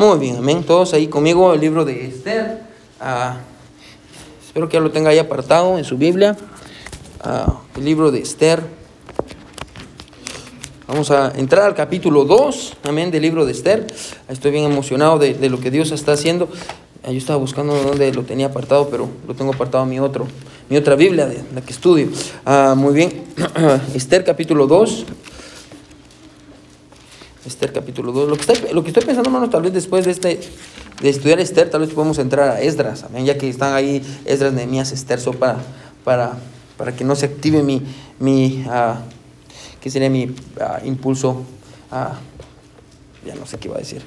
Muy bien, amén. Todos ahí conmigo el libro de Esther. Ah, espero que ya lo tenga ahí apartado en su Biblia. Ah, el libro de Esther. Vamos a entrar al capítulo 2, amén, del libro de Esther. Estoy bien emocionado de, de lo que Dios está haciendo. Ah, Yo estaba buscando dónde lo tenía apartado, pero lo tengo apartado en mi, otro, mi otra Biblia, de la que estudio. Ah, muy bien. Esther capítulo 2. Esther capítulo 2. Lo que, estoy, lo que estoy pensando, hermanos, tal vez después de este de estudiar Esther, tal vez podemos entrar a Esdras, ya que están ahí Esdras, Nehemías, Esther, so para, para, para que no se active mi, mi ah, ¿qué sería mi ah, impulso? ah, ya no sé qué iba a decir.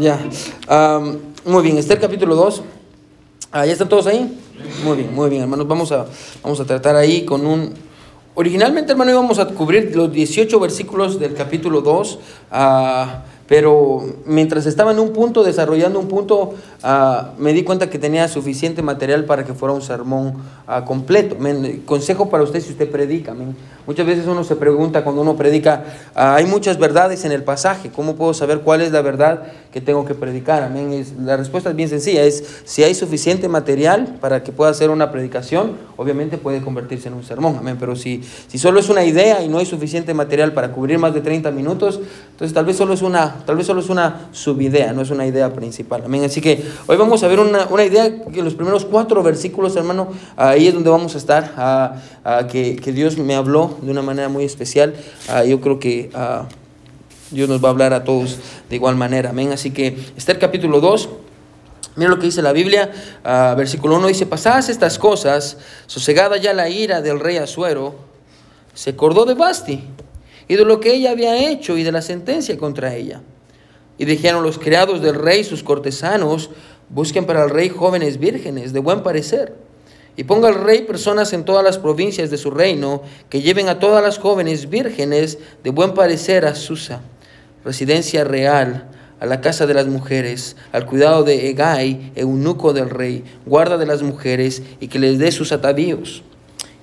Ya. Muy bien, Esther capítulo 2. Ah, ¿Ya están todos ahí? Muy bien, muy bien, hermanos. Vamos a, vamos a tratar ahí con un... Originalmente, hermano, íbamos a cubrir los 18 versículos del capítulo 2, ah, pero mientras estaba en un punto, desarrollando un punto, ah, me di cuenta que tenía suficiente material para que fuera un sermón ah, completo. Consejo para usted si usted predica. Muchas veces uno se pregunta cuando uno predica, ah, hay muchas verdades en el pasaje, ¿cómo puedo saber cuál es la verdad que tengo que predicar? Amén. Es- la respuesta es bien sencilla, es si hay suficiente material para que pueda hacer una predicación, obviamente puede convertirse en un sermón. Amén. Pero si, si solo es una idea y no hay suficiente material para cubrir más de 30 minutos, entonces tal vez solo es una, tal vez solo es una subidea, no es una idea principal. Amén. Así que hoy vamos a ver una, una idea que los primeros cuatro versículos, hermano, ahí es donde vamos a estar, ah, ah, que, que Dios me habló de una manera muy especial. Ah, yo creo que ah, Dios nos va a hablar a todos de igual manera. Amén. Así que Esther capítulo 2. Mira lo que dice la Biblia, ah, versículo 1 dice, pasadas estas cosas, sosegada ya la ira del rey Asuero, se acordó de Basti y de lo que ella había hecho y de la sentencia contra ella. Y dijeron los criados del rey, sus cortesanos, busquen para el rey jóvenes vírgenes de buen parecer. Y ponga el rey personas en todas las provincias de su reino que lleven a todas las jóvenes vírgenes de buen parecer a Susa, residencia real, a la casa de las mujeres, al cuidado de Egay, eunuco del rey, guarda de las mujeres, y que les dé sus atavíos.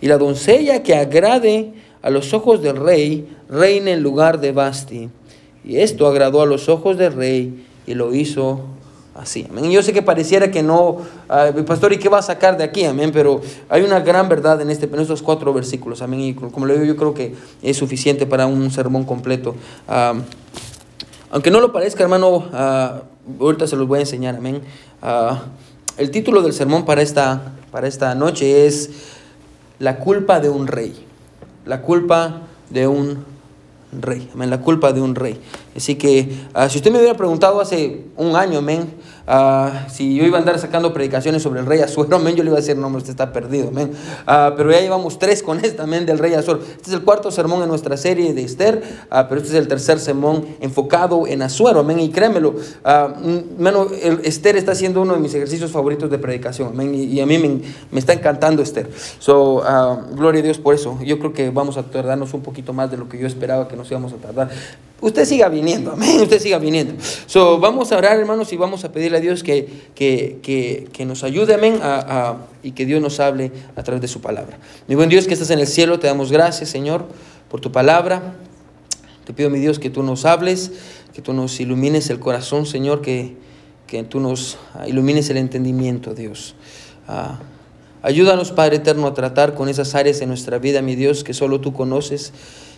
Y la doncella que agrade a los ojos del rey, reine en lugar de Basti. Y esto agradó a los ojos del rey y lo hizo así. Amén. Yo sé que pareciera que no, ah, pastor, ¿y qué va a sacar de aquí? Amén. Pero hay una gran verdad en, este, en estos cuatro versículos. Amén. Y como le digo, yo creo que es suficiente para un sermón completo. Ah, aunque no lo parezca, hermano, ah, ahorita se los voy a enseñar, amén. El título del sermón para esta, para esta noche es La culpa de un rey. La culpa de un rey. Amén. La culpa de un rey. Así que, ah, si usted me hubiera preguntado hace un año, amén, ah, si yo iba a andar sacando predicaciones sobre el rey Azuero, amén, yo le iba a decir, no, usted está perdido, amén. Ah, pero ya llevamos tres con esta, amén, del rey Azuero. Este es el cuarto sermón en nuestra serie de Esther, ah, pero este es el tercer sermón enfocado en Azuero, amén. Y créemelo, hermano, el- Esther está siendo uno de mis ejercicios favoritos de predicación, amén. Y, y a mí me, me está encantando Esther. So, gloria a Dios por eso. Yo creo que vamos a tardarnos un poquito más de lo que yo esperaba que nos íbamos a tardar. Usted siga viniendo, amén, usted siga viniendo. So, vamos a orar, hermanos, y vamos a pedirle a Dios que, que, que, que nos ayude, amén, a- y que Dios nos hable a través de su palabra. Mi buen Dios que estás en el cielo, te damos gracias, Señor, por tu palabra. Te pido, mi Dios, que tú nos hables, que tú nos ilumines el corazón, Señor, que, que tú nos ah, ilumines el entendimiento, Dios. Ah, ayúdanos, Padre Eterno, a tratar con esas áreas de nuestra vida, mi Dios, que solo tú conoces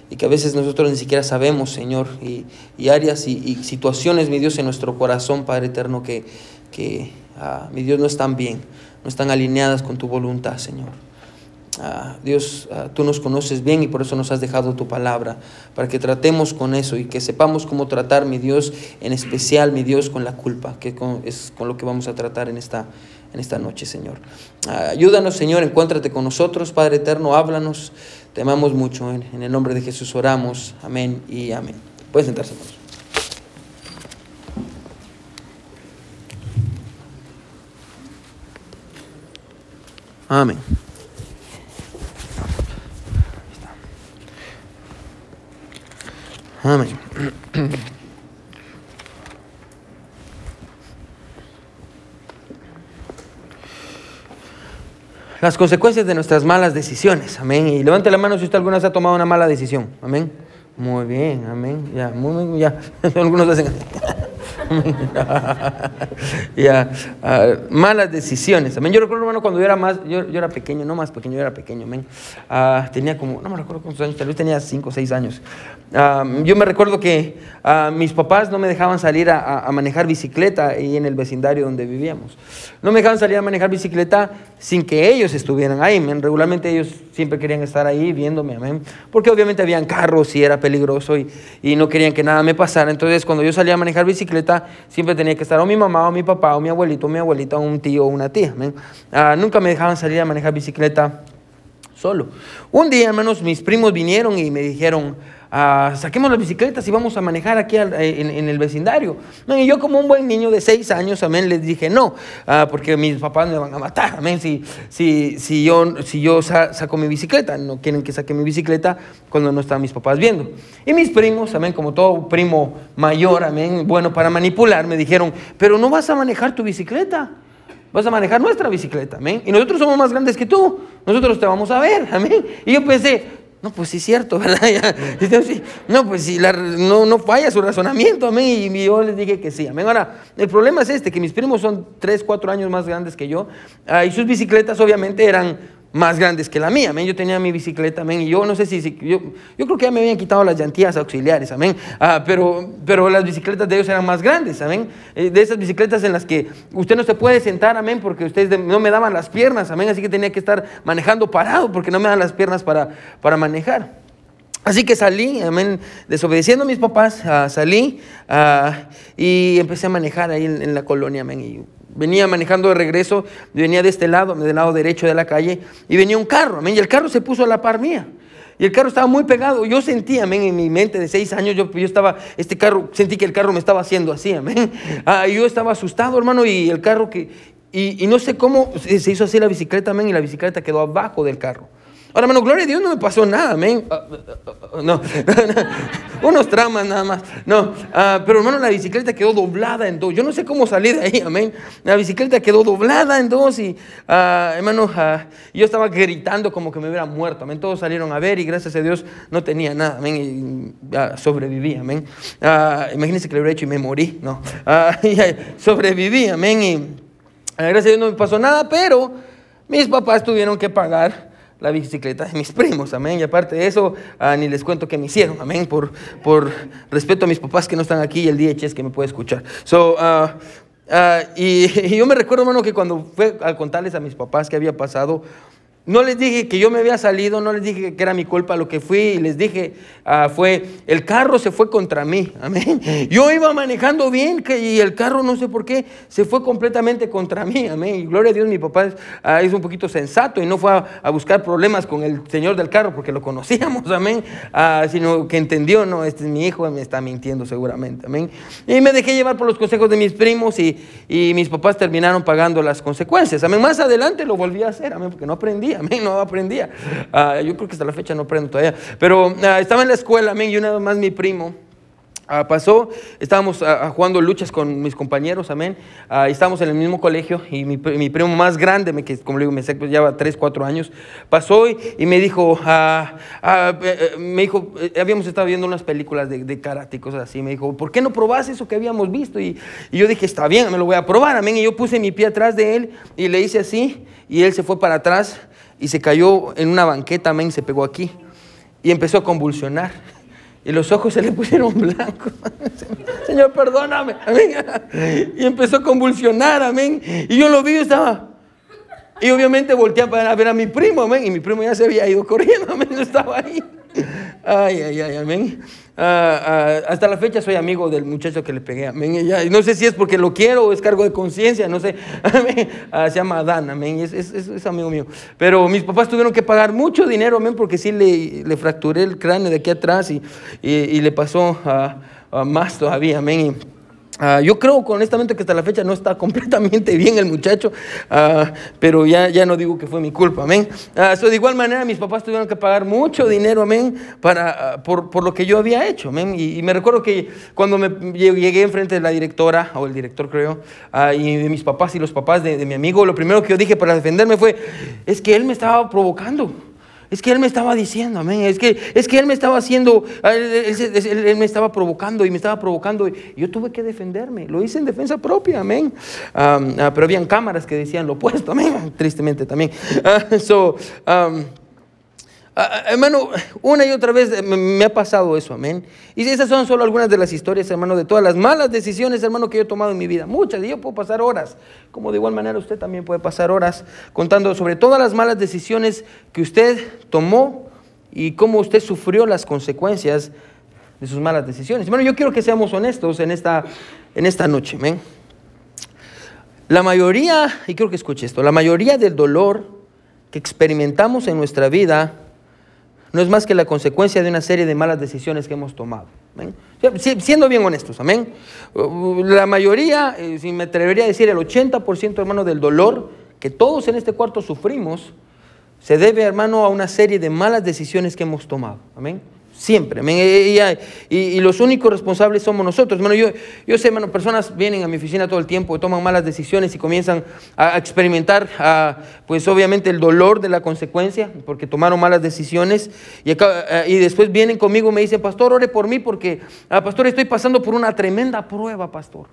y que a veces nosotros ni siquiera sabemos, Señor, y, y áreas y, y situaciones, mi Dios, en nuestro corazón, Padre Eterno, que, que ah, mi Dios, no están bien, no están alineadas con tu voluntad, Señor. Ah, Dios, ah, tú nos conoces bien y por eso nos has dejado tu palabra, para que tratemos con eso y que sepamos cómo tratar, mi Dios, en especial, mi Dios, con la culpa, que con- es con lo que vamos a tratar en esta, en esta noche, Señor. Ayúdanos, Señor, encuéntrate con nosotros, Padre eterno, háblanos, te amamos mucho, en, el nombre de Jesús oramos, amén y amén. Pueden sentarse. Amén. Amén. Las consecuencias de nuestras malas decisiones. Amén. Y levante la mano si usted alguna vez ha tomado una mala decisión. Amén. Muy bien, amén. Ya, muy bien, ya. Algunos hacen. ya, ah, malas decisiones. Amén. Yo recuerdo, hermano, cuando yo era más, yo, yo era pequeño, no más pequeño, yo era pequeño, amén. Ah, tenía como, no me recuerdo cuántos años, tal vez tenía 5 o 6 años. Ah, yo me recuerdo que mis papás no me dejaban salir a, a, manejar bicicleta ahí en el vecindario donde vivíamos. No me dejaban salir a manejar bicicleta sin que ellos estuvieran ahí. Amén. Regularmente ellos siempre querían estar ahí viéndome, amén. Porque obviamente habían carros y era peligroso y, y no querían que nada me pasara. Entonces, cuando yo salía a manejar bicicleta, siempre tenía que estar o mi mamá, o mi papá, o mi abuelito, o mi abuelita, o un tío, o una tía. Ah, nunca me dejaban salir a manejar bicicleta solo. Un día, hermanos, mis primos vinieron y me dijeron, Ah, saquemos las bicicletas y vamos a manejar aquí en, el vecindario. y yo como un buen niño de seis años, amén, les dije no, ah, porque mis papás me van a matar, amén, si, si, si yo, si yo saco mi bicicleta, no quieren que saque mi bicicleta cuando no están mis papás viendo. Y mis primos, amén, como todo primo mayor, amén, bueno, para manipular, me dijeron, pero no vas a manejar tu bicicleta vas a manejar nuestra bicicleta, amén. Y nosotros somos más grandes que tú, nosotros te vamos a ver, amén. Y yo pensé, no, pues sí cierto, ¿verdad? no, pues sí, no, no falla su razonamiento, amén. Y yo les dije que sí, amén. Ahora, el problema es este, que mis primos son 3, 4 años más grandes que yo, ah, y sus bicicletas obviamente eran más grandes que la mía, amén. Yo tenía mi bicicleta, amén, y yo no sé si, yo, yo creo que ya me habían quitado las llantillas auxiliares, amén, ah, pero, pero las bicicletas de ellos eran más grandes, amén. Eh, de esas bicicletas en las que usted no se puede sentar, amén, porque ustedes no me daban las piernas, amén, así que tenía que estar manejando parado porque no me dan las piernas para, para manejar. Así que salí, amén, desobedeciendo a mis papás, ah, salí ah, y empecé a manejar ahí en, en la colonia, amén. Y venía manejando de regreso, venía de este lado, del lado derecho de la calle, y venía un carro, amén, y el carro se puso a la par mía. Y el carro estaba muy pegado. Yo sentí, amén, en mi mente de seis años, yo, yo estaba, este carro, sentí que el carro me estaba haciendo así, amén. Ah, yo estaba asustado, hermano, y el carro que, y, y no sé cómo se hizo así la bicicleta, amén, y la bicicleta quedó abajo del carro. Ahora, hermano, gloria a Dios, no me pasó nada, amén. Ah, ah, ah, no, unos traumas nada más. No, pero hermano, la bicicleta quedó doblada en dos. Yo no sé cómo salí de ahí, amén. La bicicleta quedó doblada en dos y, hermano, yo estaba gritando como que me hubiera muerto, amén. Todos salieron a ver y gracias a Dios no tenía nada, amén. Y sobreviví, amén. imagínense que lo hubiera hecho y me morí, no. sobreviví, amén. Y gracias a Dios no me pasó nada, pero mis papás tuvieron que pagar la bicicleta de mis primos, amén. Y aparte de eso, ah, ni les cuento qué me hicieron, amén, por, por respeto a mis papás que no están aquí y el DHS que me puede escuchar. So, uh, y, y, yo me recuerdo, hermano, que cuando fue a contarles a mis papás qué había pasado, no les dije que yo me había salido, no les dije que era mi culpa lo que fui, y les dije, ah, fue, el carro se fue contra mí, amén. Yo iba manejando bien y el carro no sé por qué se fue completamente contra mí, amén. Y gloria a Dios, mi papá ah, es un poquito sensato y no fue a, buscar problemas con el señor del carro porque lo conocíamos, amén, ah, sino que entendió, no, este es mi hijo, me está mintiendo seguramente, amén. Y me dejé llevar por los consejos de mis primos y, y mis papás terminaron pagando las consecuencias, amén. Más adelante lo volví a hacer, amén, porque no aprendí amén, no aprendía. Ah, yo creo que hasta la fecha no aprendo todavía. Pero ah, estaba en la escuela, amén, y vez más mi primo. Ah, pasó, estábamos jugando luchas con mis compañeros, amén. estábamos en el mismo colegio y mi, primo más grande, me, que como le digo, me lleva 3, 4 años, pasó y, me dijo, eh, eh, me dijo, eh, habíamos estado viendo unas películas de, de, karate y cosas así, me dijo, ¿por qué no probás eso que habíamos visto? Y, y, yo dije, está bien, me lo voy a probar, amén. Y yo puse mi pie atrás de él y le hice así y él se fue para atrás y se cayó en una banqueta, amén, se pegó aquí y empezó a convulsionar. Y los ojos se le pusieron blancos. Señor, perdóname. Y empezó a convulsionar, amén. Y yo lo vi y estaba. Y obviamente volteé para ver a mi primo, amén. Y mi primo ya se había ido corriendo, amén. No estaba ahí. Ay, ay, ay, amén. Ah, ah, hasta la fecha soy amigo del muchacho que le pegué, amén. No sé si es porque lo quiero o es cargo de conciencia, no sé. Ah, se llama Adán, amén. Es, es, es, amigo mío. Pero mis papás tuvieron que pagar mucho dinero, amén, porque sí le, le fracturé el cráneo de aquí atrás y, y, y le pasó más todavía, amén. Ah, yo creo honestamente que hasta la fecha no está completamente bien el muchacho, uh, pero ya, ya no digo que fue mi culpa, amén. Uh, de igual manera mis papás tuvieron que pagar mucho dinero, amén, para, por, por, lo que yo había hecho, amén. Y, y, me recuerdo que cuando me llegué enfrente de la directora, o el director creo, y de mis papás y los papás de, de mi amigo, lo primero que yo dije para defenderme fue, es que él me estaba provocando. Es que Él me estaba diciendo, amén. Es que, es que Él me estaba haciendo, él, me estaba provocando y me estaba provocando. Yo tuve que defenderme. Lo hice en defensa propia, amén. Ah, pero habían cámaras que decían lo opuesto, amén. Tristemente también. Uh, so, Ah, ah, hermano, una y otra vez me ha pasado eso, amén. Y esas son solo algunas de las historias, hermano, de todas las malas decisiones, hermano, que yo he tomado en mi vida. Muchas, y yo puedo pasar horas, como de igual manera usted también puede pasar horas contando sobre todas las malas decisiones que usted tomó y cómo usted sufrió las consecuencias de sus malas decisiones. Hermano, yo quiero que seamos honestos en esta, en esta noche, amén. La mayoría, y quiero que escuche esto, la mayoría del dolor que experimentamos en nuestra vida, no es más que la consecuencia de una serie de malas decisiones que hemos tomado. Siendo bien honestos, amén. La mayoría, eh, si me atrevería a decir el 80%, hermano, del dolor que todos en este cuarto sufrimos, se debe, hermano, a una serie de malas decisiones que hemos tomado. Amén. Siempre. Y, los únicos responsables somos nosotros. Hermano, yo, yo sé, hermano, personas vienen a mi oficina todo el tiempo y toman malas decisiones y comienzan a experimentar, pues obviamente, el dolor de la consecuencia porque tomaron malas decisiones. Y, eh, y después vienen conmigo y me dicen, pastor, ore por mí porque, ah, pastor, estoy pasando por una tremenda prueba, pastor.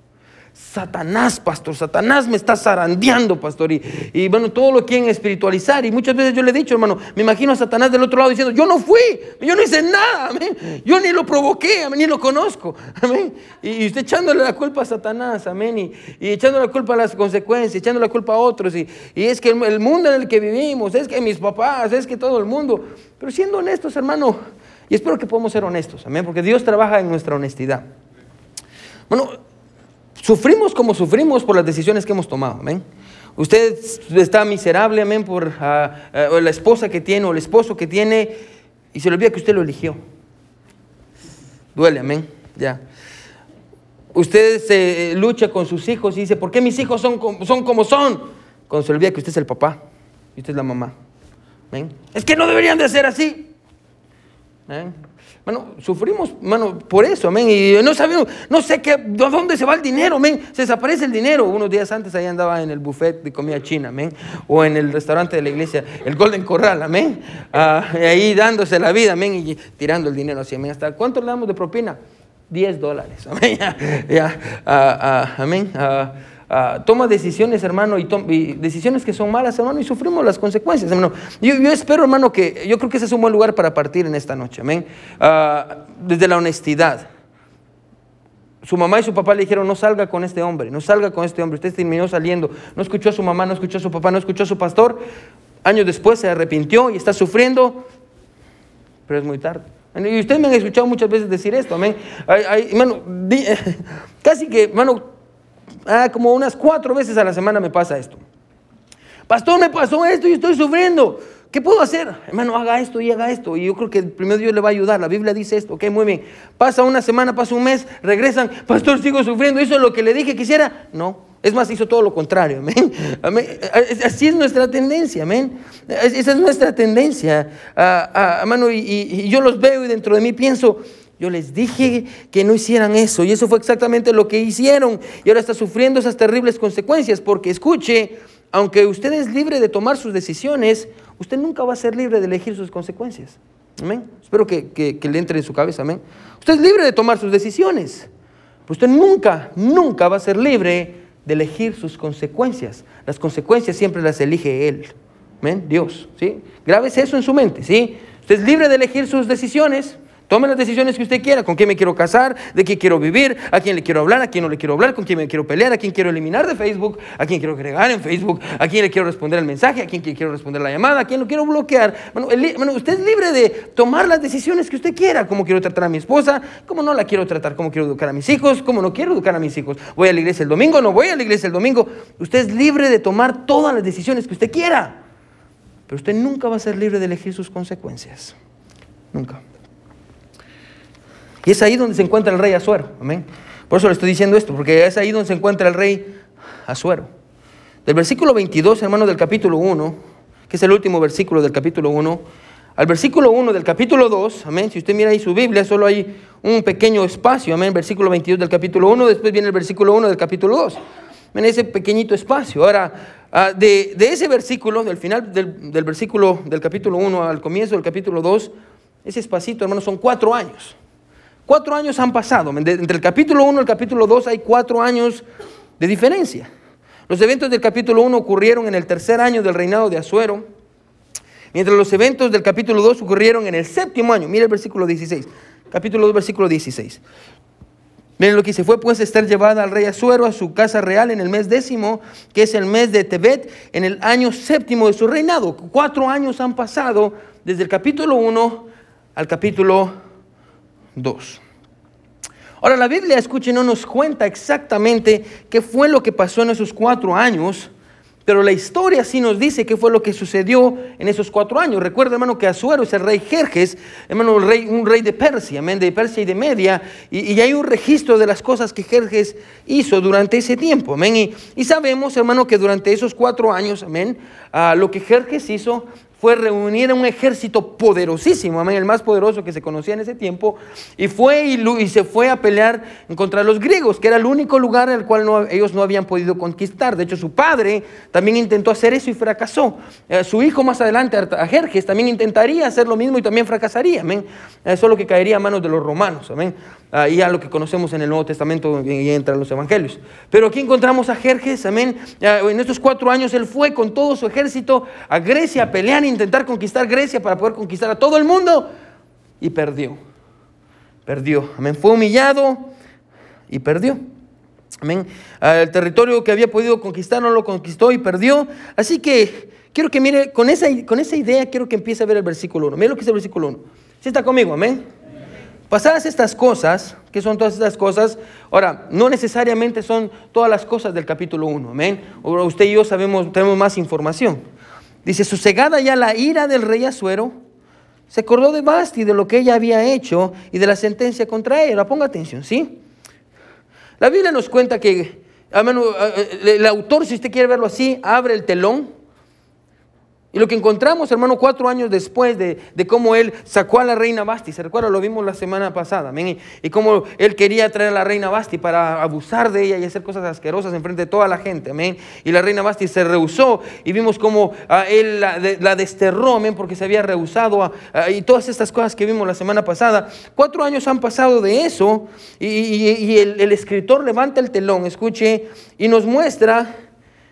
Satanás, pastor, Satanás me está zarandeando, pastor. Y, bueno, todo lo quieren espiritualizar. Y muchas veces yo le he dicho, hermano, me imagino a Satanás del otro lado diciendo, yo no fui, yo no hice nada, amén. Yo ni lo provoqué, amén, ni lo conozco, amén. Y, usted echándole la culpa a Satanás, amén. Y, y, echando la culpa a las consecuencias, echando la culpa a otros. Y, es que el, mundo en el que vivimos, es que mis papás, es que todo el mundo. Pero siendo honestos, hermano, y espero que podamos ser honestos, amén, porque Dios trabaja en nuestra honestidad. Bueno, Sufrimos como sufrimos por las decisiones que hemos tomado, amén. Usted está miserable, amén, por ah, ah, la esposa que tiene o el esposo que tiene y se le olvida que usted lo eligió. Duele, amén, ya. Usted se eh, lucha con sus hijos y dice, ¿por qué mis hijos son, son como son? Cuando se le olvida que usted es el papá y usted es la mamá. ¿Amén? Es que no deberían de ser así. ¿Amén? Bueno, sufrimos, mano, por eso, amén. Y no sabemos, no sé qué, dónde se va el dinero, amén. Se desaparece el dinero. Unos días antes ahí andaba en el buffet de comida china, amén. O en el restaurante de la iglesia, el Golden Corral, amén. Ah, ahí dándose la vida, amén. Y tirando el dinero así, amén. ¿Hasta cuánto le damos de propina? 10 dólares, amén. Ya, ah, ah, amén. Ah, toma decisiones, hermano, y, decisiones que son malas, hermano, y sufrimos las consecuencias, hermano. Yo, espero, hermano, que yo creo que ese es un buen lugar para partir en esta noche, amén. Ah, desde la honestidad. Su mamá y su papá le dijeron, no salga con este hombre, no salga con este hombre. Usted terminó saliendo, no escuchó a su mamá, no escuchó a su papá, no escuchó a su pastor. Años después se arrepintió y está sufriendo, pero es muy tarde. Y ustedes me han escuchado muchas veces decir esto, amén. casi que, hermano, Ah, como unas cuatro veces a la semana me pasa esto. Pastor, me pasó esto y estoy sufriendo. ¿Qué puedo hacer? Hermano, haga esto y haga esto. Y yo creo que el primer Dios le va a ayudar. La Biblia dice esto. Ok, muy bien. Pasa una semana, pasa un mes, regresan. Pastor, sigo sufriendo. ¿Eso es lo que le dije que hiciera? No. Es más, hizo todo lo contrario. Amén. Así es nuestra tendencia. Amén. Esa es nuestra tendencia. Ah, ah, y yo los veo y dentro de mí pienso, yo les dije que no hicieran eso y eso fue exactamente lo que hicieron y ahora está sufriendo esas terribles consecuencias porque escuche, aunque usted es libre de tomar sus decisiones, usted nunca va a ser libre de elegir sus consecuencias. Amén. Espero que, le entre en su cabeza. Amén. Usted es libre de tomar sus decisiones. Pero usted nunca, nunca va a ser libre de elegir sus consecuencias. Las consecuencias siempre las elige Él. Amén. Dios. ¿sí? Grábese eso en su mente. ¿sí? Usted es libre de elegir sus decisiones. Tome las decisiones que usted quiera, con quién me quiero casar, de qué quiero vivir, a quién le quiero hablar, a quién no le quiero hablar, con quién me quiero pelear, a quién quiero eliminar de Facebook, a quién quiero agregar en Facebook, a quién le quiero responder el mensaje, a quién quiero responder la llamada, a quién lo quiero bloquear. Bueno, usted es libre de tomar las decisiones que usted quiera, cómo quiero tratar a mi esposa, cómo no la quiero tratar, cómo quiero educar a mis hijos, cómo no quiero educar a mis hijos. Voy a la iglesia el domingo, no voy a la iglesia el domingo. Usted es libre de tomar todas las decisiones que usted quiera, pero usted nunca va a ser libre de elegir sus consecuencias. Nunca. Y es ahí donde se encuentra el rey Azuero. Amén. Por eso le estoy diciendo esto, porque es ahí donde se encuentra el rey Azuero. Del versículo 22, hermano, del capítulo 1, que es el último versículo del capítulo 1, al versículo 1 del capítulo 2, amén. Si usted mira ahí su Biblia, solo hay un pequeño espacio, amén. Versículo 22 del capítulo 1, después viene el versículo 1 del capítulo 2. en ese pequeñito espacio. Ahora, ah, de, ese versículo, del final del, del, versículo del capítulo 1 al comienzo del capítulo 2, ese espacito, hermanos, son cuatro años. Cuatro años han pasado. Entre el capítulo 1 y el capítulo 2 hay cuatro años de diferencia. Los eventos del capítulo 1 ocurrieron en el tercer año del reinado de Asuero, mientras los eventos del capítulo 2 ocurrieron en el séptimo año. Mira el versículo 16. Capítulo 2, versículo 16. Miren lo que dice, fue pues estar llevada al rey Asuero a su casa real en el mes décimo, que es el mes de Tebet, en el año séptimo de su reinado. Cuatro años han pasado desde el capítulo 1 al capítulo 2. Ahora la Biblia, escuche, no nos cuenta exactamente qué fue lo que pasó en esos cuatro años, pero la historia sí nos dice qué fue lo que sucedió en esos cuatro años. Recuerda, hermano, que Azuero es el rey Jerjes, hermano, rey, un rey de Persia, amén, de Persia y de Media, y, hay un registro de las cosas que Jerjes hizo durante ese tiempo, amén. Y, sabemos, hermano, que durante esos cuatro años, amén, ah, lo que Jerjes hizo fue reunir a un ejército poderosísimo, amén, el más poderoso que se conocía en ese tiempo, y fue y, se fue a pelear contra los griegos, que era el único lugar el cual ellos no habían podido conquistar. De hecho, su padre también intentó hacer eso y fracasó. Eh, su hijo más adelante, Jerjes, también intentaría hacer lo mismo y también fracasaría, amén. Solo que caería a manos de los romanos, amén. Ah, y a lo que conocemos en el Nuevo Testamento y entre los evangelios. Pero aquí encontramos a Jerjes, amén. En estos cuatro años él fue con todo su ejército a Grecia a pelear e intentar conquistar Grecia para poder conquistar a todo el mundo y perdió. Perdió, amén. Fue humillado y perdió. Amén. El territorio que había podido conquistar no lo conquistó y perdió. Así que quiero que mire, con esa, con esa idea quiero que empiece a ver el versículo 1. Mire lo que es el versículo 1. Si está conmigo, amén. Pasadas estas cosas, ¿qué son todas estas cosas? Ahora, no necesariamente son todas las cosas del capítulo 1, amén. Usted y yo sabemos, tenemos más información. Dice, sosegada ya la ira del rey Azuero, se acordó de Basti, de lo que ella había hecho y de la sentencia contra ella. Ponga atención, ¿sí? La Biblia nos cuenta que, eh, eh, el autor, si usted quiere verlo así, abre el telón y lo que encontramos, hermano, cuatro años después de, cómo él sacó a la reina Basti, se recuerda, lo vimos la semana pasada, amén, y, cómo él quería traer a la reina Basti para abusar de ella y hacer cosas asquerosas en frente de toda la gente, amén, y la reina Basti se rehusó y vimos cómo ah, él la, desterró, amén, porque se había rehusado y todas estas cosas que vimos la semana pasada. Cuatro años han pasado de eso y, el escritor levanta el telón, escuche, y nos muestra,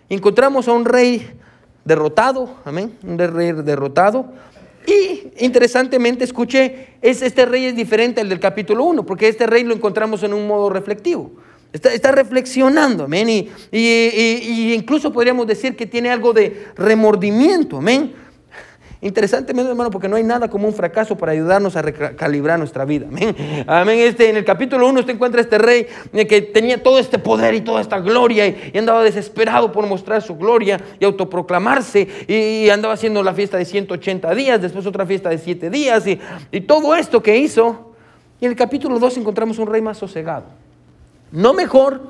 encontramos a un rey derrotado, amén, un rey derrotado. Y interesantemente, escuche, es, este rey es diferente al del capítulo 1, porque este rey lo encontramos en un modo reflectivo. Está, reflexionando, amén, y, y, incluso podríamos decir que tiene algo de remordimiento, amén. Interesantemente, hermano, porque no hay nada como un fracaso para ayudarnos a recalibrar nuestra vida. Amén. Amén. Este, en el capítulo 1 usted encuentra este rey eh, que tenía todo este poder y toda esta gloria y, andaba desesperado por mostrar su gloria y autoproclamarse y, andaba haciendo la fiesta de 180 días, después otra fiesta de 7 días y, y todo esto que hizo. Y en el capítulo 2 encontramos un rey más sosegado. No mejor,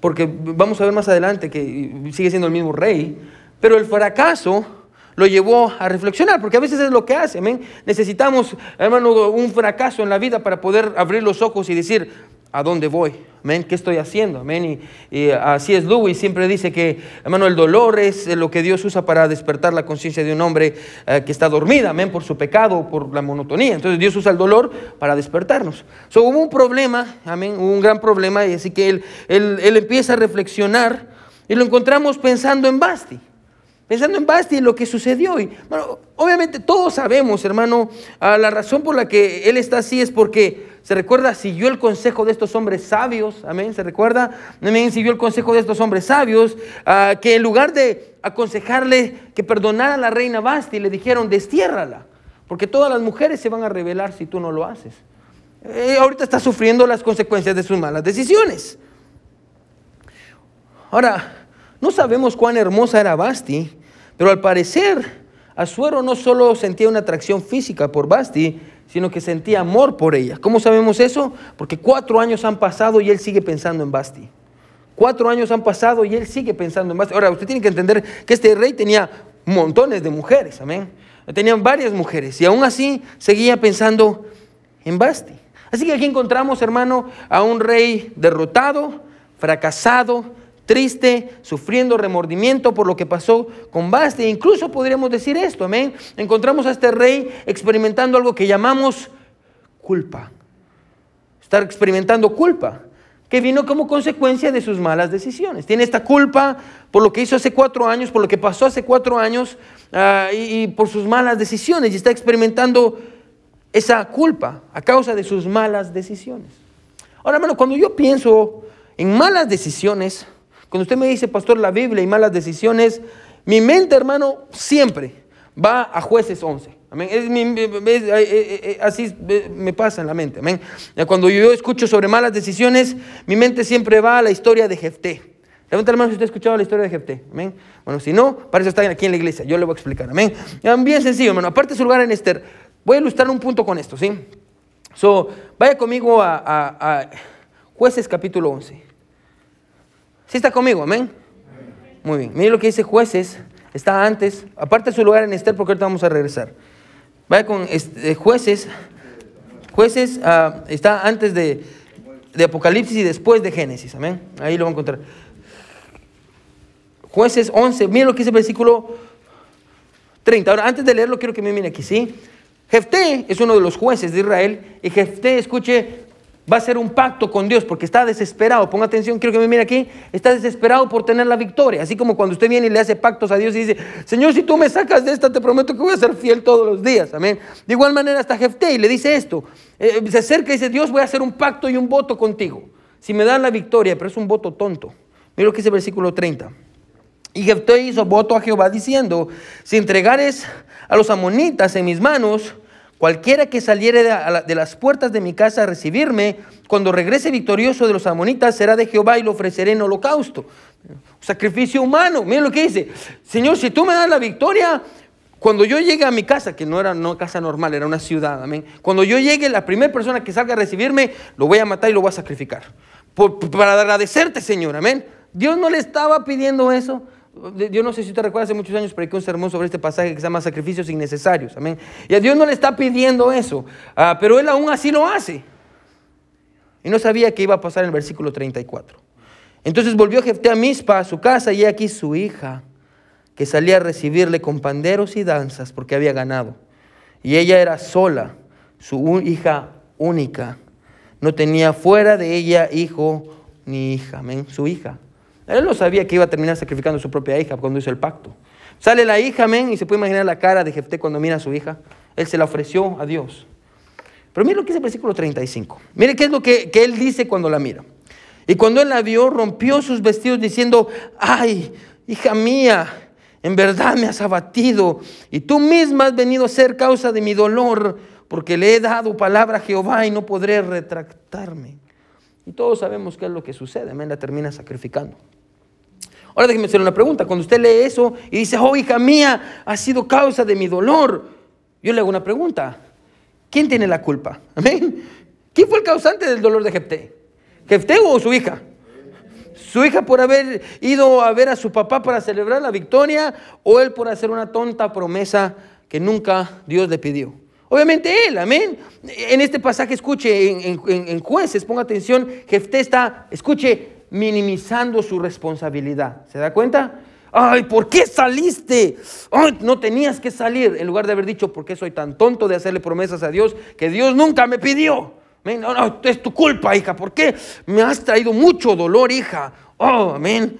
porque vamos a ver más adelante que sigue siendo el mismo rey, pero el fracaso lo llevó a reflexionar, porque a veces es lo que hace, amén. Necesitamos, hermano, un fracaso en la vida para poder abrir los ojos y decir, ¿a dónde voy? Amén, ¿qué estoy haciendo? Amén. Y, así es Lewis, siempre dice que, hermano, el dolor es lo que Dios usa para despertar la conciencia de un hombre eh, que está dormida, amén, por su pecado, por la monotonía. Entonces Dios usa el dolor para despertarnos. So, hubo un problema, amén, hubo un gran problema, y así que él, él, él empieza a reflexionar y lo encontramos pensando en Basti pensando en Basti y lo que sucedió. Y, bueno, obviamente todos sabemos, hermano, la razón por la que él está así es porque se recuerda, siguió el consejo de estos hombres sabios, amén, se recuerda, amén, siguió el consejo de estos hombres sabios, que en lugar de aconsejarle que perdonara a la reina Basti, le dijeron, destiérrala, porque todas las mujeres se van a rebelar si tú no lo haces. Eh, ahorita está sufriendo las consecuencias de sus malas decisiones. Ahora, no sabemos cuán hermosa era Basti, pero al parecer, Azuero no solo sentía una atracción física por Basti, sino que sentía amor por ella. ¿Cómo sabemos eso? Porque cuatro años han pasado y él sigue pensando en Basti. Cuatro años han pasado y él sigue pensando en Basti. Ahora, usted tiene que entender que este rey tenía montones de mujeres, amén. Tenían varias mujeres y aún así seguía pensando en Basti. Así que aquí encontramos, hermano, a un rey derrotado, fracasado, triste, sufriendo remordimiento por lo que pasó con Basti. Incluso podríamos decir esto, amén. Encontramos a este rey experimentando algo que llamamos culpa. Estar experimentando culpa, que vino como consecuencia de sus malas decisiones. Tiene esta culpa por lo que hizo hace cuatro años, por lo que pasó hace cuatro años ah, y, y por sus malas decisiones. Y está experimentando esa culpa a causa de sus malas decisiones. Ahora, hermano, cuando yo pienso en malas decisiones, cuando usted me dice, pastor, la Biblia y malas decisiones, mi mente, hermano, siempre va a jueces 11. Amén. así me pasa en la mente. Amén. Cuando yo escucho sobre malas decisiones, mi mente siempre va a la historia de Jefté. Levanta la mano si usted ha escuchado la historia de Jefté. Amén. Bueno, si no, para eso está aquí en la iglesia. Yo le voy a explicar. Amén. Bien sencillo, hermano. Aparte de su lugar en Esther, voy a ilustrar un punto con esto. ¿sí? So, vaya conmigo a, a Jueces capítulo 11. ¿Sí está conmigo? Amén. Muy bien. Mire lo que dice jueces. Está antes. Aparte de su lugar en Esther, porque ahorita vamos a regresar. Vaya con este, jueces. Jueces ah, está antes de, Apocalipsis y después de Génesis. Amén. Ahí lo van a encontrar. Jueces 11. Mire lo que dice el versículo 30. Ahora, antes de leerlo, quiero que me mire aquí, ¿sí? Jefté es uno de los jueces de Israel y Jefté, escuche, va a hacer un pacto con Dios porque está desesperado. Ponga atención, quiero que me mire aquí. Está desesperado por tener la victoria. Así como cuando usted viene y le hace pactos a Dios y dice, Señor, si tú me sacas de esta, te prometo que voy a ser fiel todos los días. Amén. De igual manera está Jefté le dice esto. Eh, se acerca y dice, Dios, voy a hacer un pacto y un voto contigo. Si me dan la victoria, pero es un voto tonto. Mira lo que dice el versículo 30. Y Jefté hizo voto a Jehová diciendo, si entregares a los amonitas en mis manos, Cualquiera que saliere de, las puertas de mi casa a recibirme, cuando regrese victorioso de los amonitas, será de Jehová y lo ofreceré en holocausto. Sacrificio humano. Miren lo que dice. Señor, si tú me das la victoria, cuando yo llegue a mi casa, que no era una casa normal, era una ciudad, amén. Cuando yo llegue, la primera persona que salga a recibirme, lo voy a matar y lo voy a sacrificar. para agradecerte, Señor, amén. Dios no le estaba pidiendo eso. Yo no sé si usted recuerda, hace muchos años prediqué un sermón sobre este pasaje que se llama sacrificios innecesarios. Amén. Y a Dios no le está pidiendo eso, ah, pero Él aún así lo hace. Y no sabía que iba a pasar en el versículo 34. Entonces volvió Jefté a Mispa, a su casa, y aquí su hija, que salía a recibirle con panderos y danzas porque había ganado. Y ella era sola, su hija única. No tenía fuera de ella hijo ni hija. Amén. Su hija. Él no sabía que iba a terminar sacrificando a su propia hija cuando hizo el pacto. Sale la hija, amén, y se puede imaginar la cara de Jefté cuando mira a su hija. Él se la ofreció a Dios. Pero mire lo que dice el versículo 35. Mire qué es lo que, que él dice cuando la mira. Y cuando él la vio, rompió sus vestidos diciendo, ay, hija mía, en verdad me has abatido y tú misma has venido a ser causa de mi dolor, porque le he dado palabra a Jehová y no podré retractarme. Y todos sabemos qué es lo que sucede, amén, la termina sacrificando. Ahora déjeme hacer una pregunta. Cuando usted lee eso y dice, oh hija mía, ha sido causa de mi dolor, yo le hago una pregunta. ¿Quién tiene la culpa? Amén. ¿Quién fue el causante del dolor de Jefté? ¿Jefté o su hija? ¿Su hija por haber ido a ver a su papá para celebrar la victoria o él por hacer una tonta promesa que nunca Dios le pidió? Obviamente él, amén. En este pasaje, escuche, en, en jueces, ponga atención, Jefté está, escuche, minimizando su responsabilidad. ¿Se da cuenta? Ay, ¿por qué saliste? Ay, no tenías que salir. En lugar de haber dicho, ¿por qué soy tan tonto de hacerle promesas a Dios que Dios nunca me pidió? No, no, es tu culpa, hija. ¿Por qué me has traído mucho dolor, hija? Oh, amén.